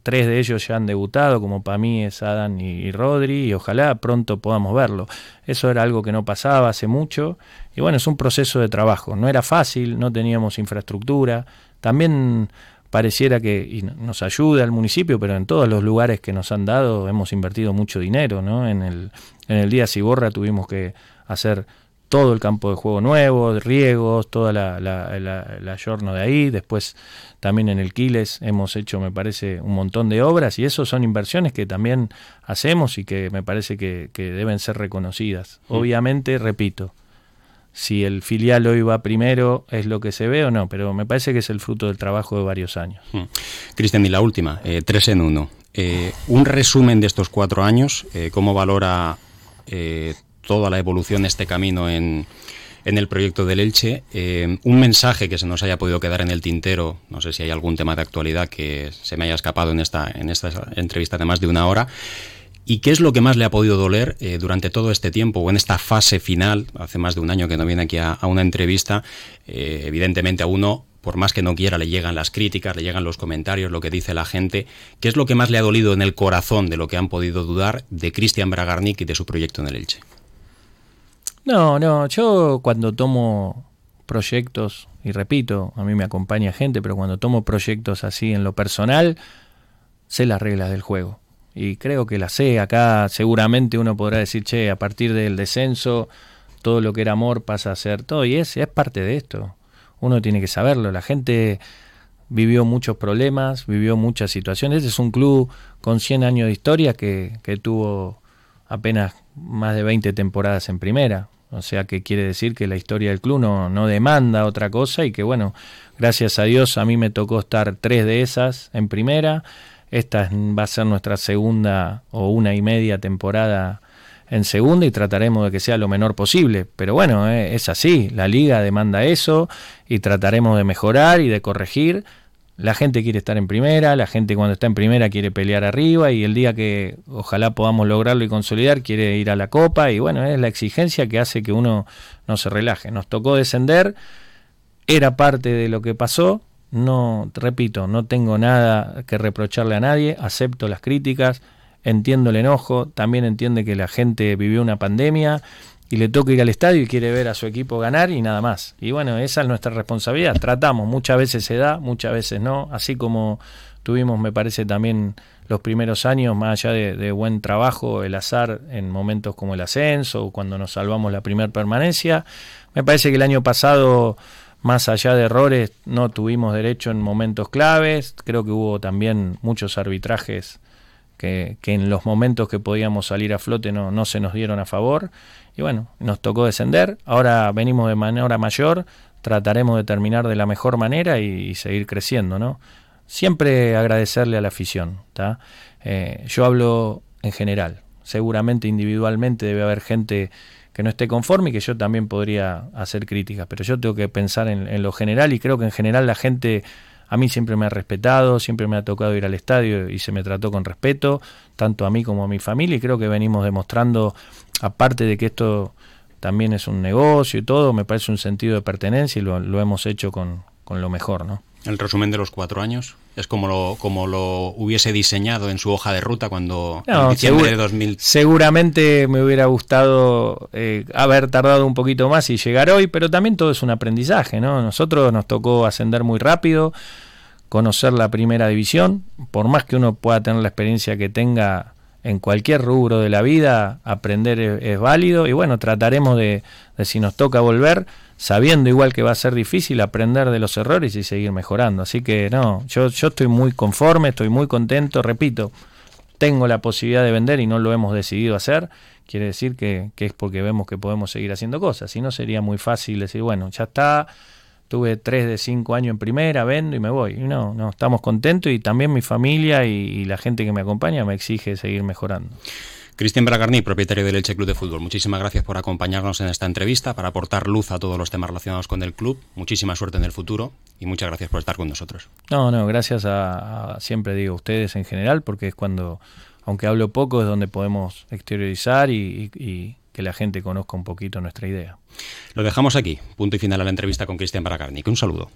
tres de ellos ya han debutado, como para mí es Adam y, Rodri, y ojalá pronto podamos verlo. Eso era algo que no pasaba hace mucho, y bueno, es un proceso de trabajo, no era fácil, no teníamos infraestructura, también pareciera que nos ayuda el municipio, pero en todos los lugares que nos han dado hemos invertido mucho dinero, ¿no? En el, en el día Ciborra tuvimos que hacer todo el campo de juego nuevo, riegos, toda la, la, la, de ahí. Después también en el Quiles hemos hecho, me parece, un montón de obras y eso son inversiones que también hacemos y que me parece que, deben ser reconocidas. Obviamente, repito, si el filial hoy va primero es lo que se ve o no, pero me parece que es el fruto del trabajo de varios años. Mm. Cristian, y la última, eh, tres en uno. Eh, un resumen de estos cuatro años, eh, ¿cómo valora toda la evolución de este camino en, el proyecto del Elche. Eh, un mensaje que se nos haya podido quedar en el tintero, no sé si hay algún tema de actualidad que se me haya escapado en esta, en esta entrevista de más de una hora. ¿Y qué es lo que más le ha podido doler eh, durante todo este tiempo o en esta fase final? Hace más de un año que no viene aquí a, una entrevista. Eh, evidentemente a uno, por más que no quiera, le llegan las críticas, le llegan los comentarios, lo que dice la gente. ¿Qué es lo que más le ha dolido en el corazón de lo que han podido dudar de Cristian Bragarnik y de su proyecto en el Elche? No, no, yo cuando tomo proyectos, y repito, a mí me acompaña gente, pero cuando tomo proyectos así en lo personal, sé las reglas del juego. Y creo que las sé. Acá seguramente uno podrá decir, che, a partir del descenso, todo lo que era amor pasa a ser todo. Y es, es parte de esto. Uno tiene que saberlo. La gente vivió muchos problemas, vivió muchas situaciones. Este es un club con 100 años de historia que, que tuvo apenas más de 20 temporadas en primera. O sea que quiere decir que la historia del club no, no, demanda otra cosa y que bueno, gracias a Dios a mí me tocó estar tres de esas en primera esta va a ser nuestra segunda o una y media temporada en segunda y trataremos de que sea lo menor posible. Pero bueno, eh, es así, la liga demanda eso y trataremos de mejorar y de corregir. La gente quiere estar en primera, la gente cuando está en primera quiere pelear arriba y el día que ojalá podamos lograrlo y consolidar quiere ir a la copa y bueno, es la exigencia que hace que uno no se relaje. Nos tocó descender, era parte de lo que pasó, no, repito, no tengo nada que reprocharle a nadie, acepto las críticas, entiendo el enojo, también entiende que la gente vivió una pandemia y le toca ir al estadio y quiere ver a su equipo ganar y nada más. Y bueno, esa es nuestra responsabilidad. Tratamos, muchas veces se da, muchas veces no, así como tuvimos, me parece, también los primeros años, más allá de, buen trabajo, el azar en momentos como el ascenso o cuando nos salvamos la primera permanencia. Me parece que el año pasado, más allá de errores, no tuvimos derecho en momentos claves. Creo que hubo también muchos arbitrajes que, en los momentos que podíamos salir a flote no, no se nos dieron a favor. Y bueno, nos tocó descender. Ahora venimos de manera mayor, trataremos de terminar de la mejor manera y, seguir creciendo, ¿no? Siempre agradecerle a la afición, eh, yo hablo en general. Seguramente individualmente debe haber gente que no esté conforme y que yo también podría hacer críticas, pero yo tengo que pensar en lo general y creo que en general la gente a mí siempre me ha respetado, siempre me ha tocado ir al estadio y se me trató con respeto, tanto a mí como a mi familia, y creo que venimos demostrando, aparte de que esto también es un negocio y todo, me parece un sentido de pertenencia y lo, hemos hecho con, con lo mejor, ¿no? El resumen de los cuatro años es como lo, como lo hubiese diseñado en su hoja de ruta cuando en diciembre de 2000. Seguramente me hubiera gustado eh, haber tardado un poquito más y llegar hoy, pero también todo es un aprendizaje, ¿no? Nosotros nos tocó ascender muy rápido, conocer la primera división, por más que uno pueda tener la experiencia que tenga en cualquier rubro de la vida, aprender es, válido y bueno, trataremos de, de si nos toca volver sabiendo igual que va a ser difícil aprender de los errores y seguir mejorando. Así que no, yo, yo estoy muy conforme, estoy muy contento, repito, tengo la posibilidad de vender y no lo hemos decidido hacer, quiere decir que, que es porque vemos que podemos seguir haciendo cosas. Si no, sería muy fácil decir, bueno, ya está, tuve tres de cinco años en primera, vendo y me voy. no, no, estamos contentos y también mi familia y la gente que me acompaña me exige seguir mejorando. Cristian Bragarni, propietario del Elche Club de Fútbol, muchísimas gracias por acompañarnos en esta entrevista, para aportar luz a todos los temas relacionados con el club. Muchísima suerte en el futuro y muchas gracias por estar con nosotros. No, no, gracias a, siempre digo, ustedes en general, porque es cuando, aunque hablo poco, es donde podemos exteriorizar y, y que la gente conozca un poquito nuestra idea. Lo dejamos aquí, punto y final a la entrevista con Cristian Bragarni. Un saludo.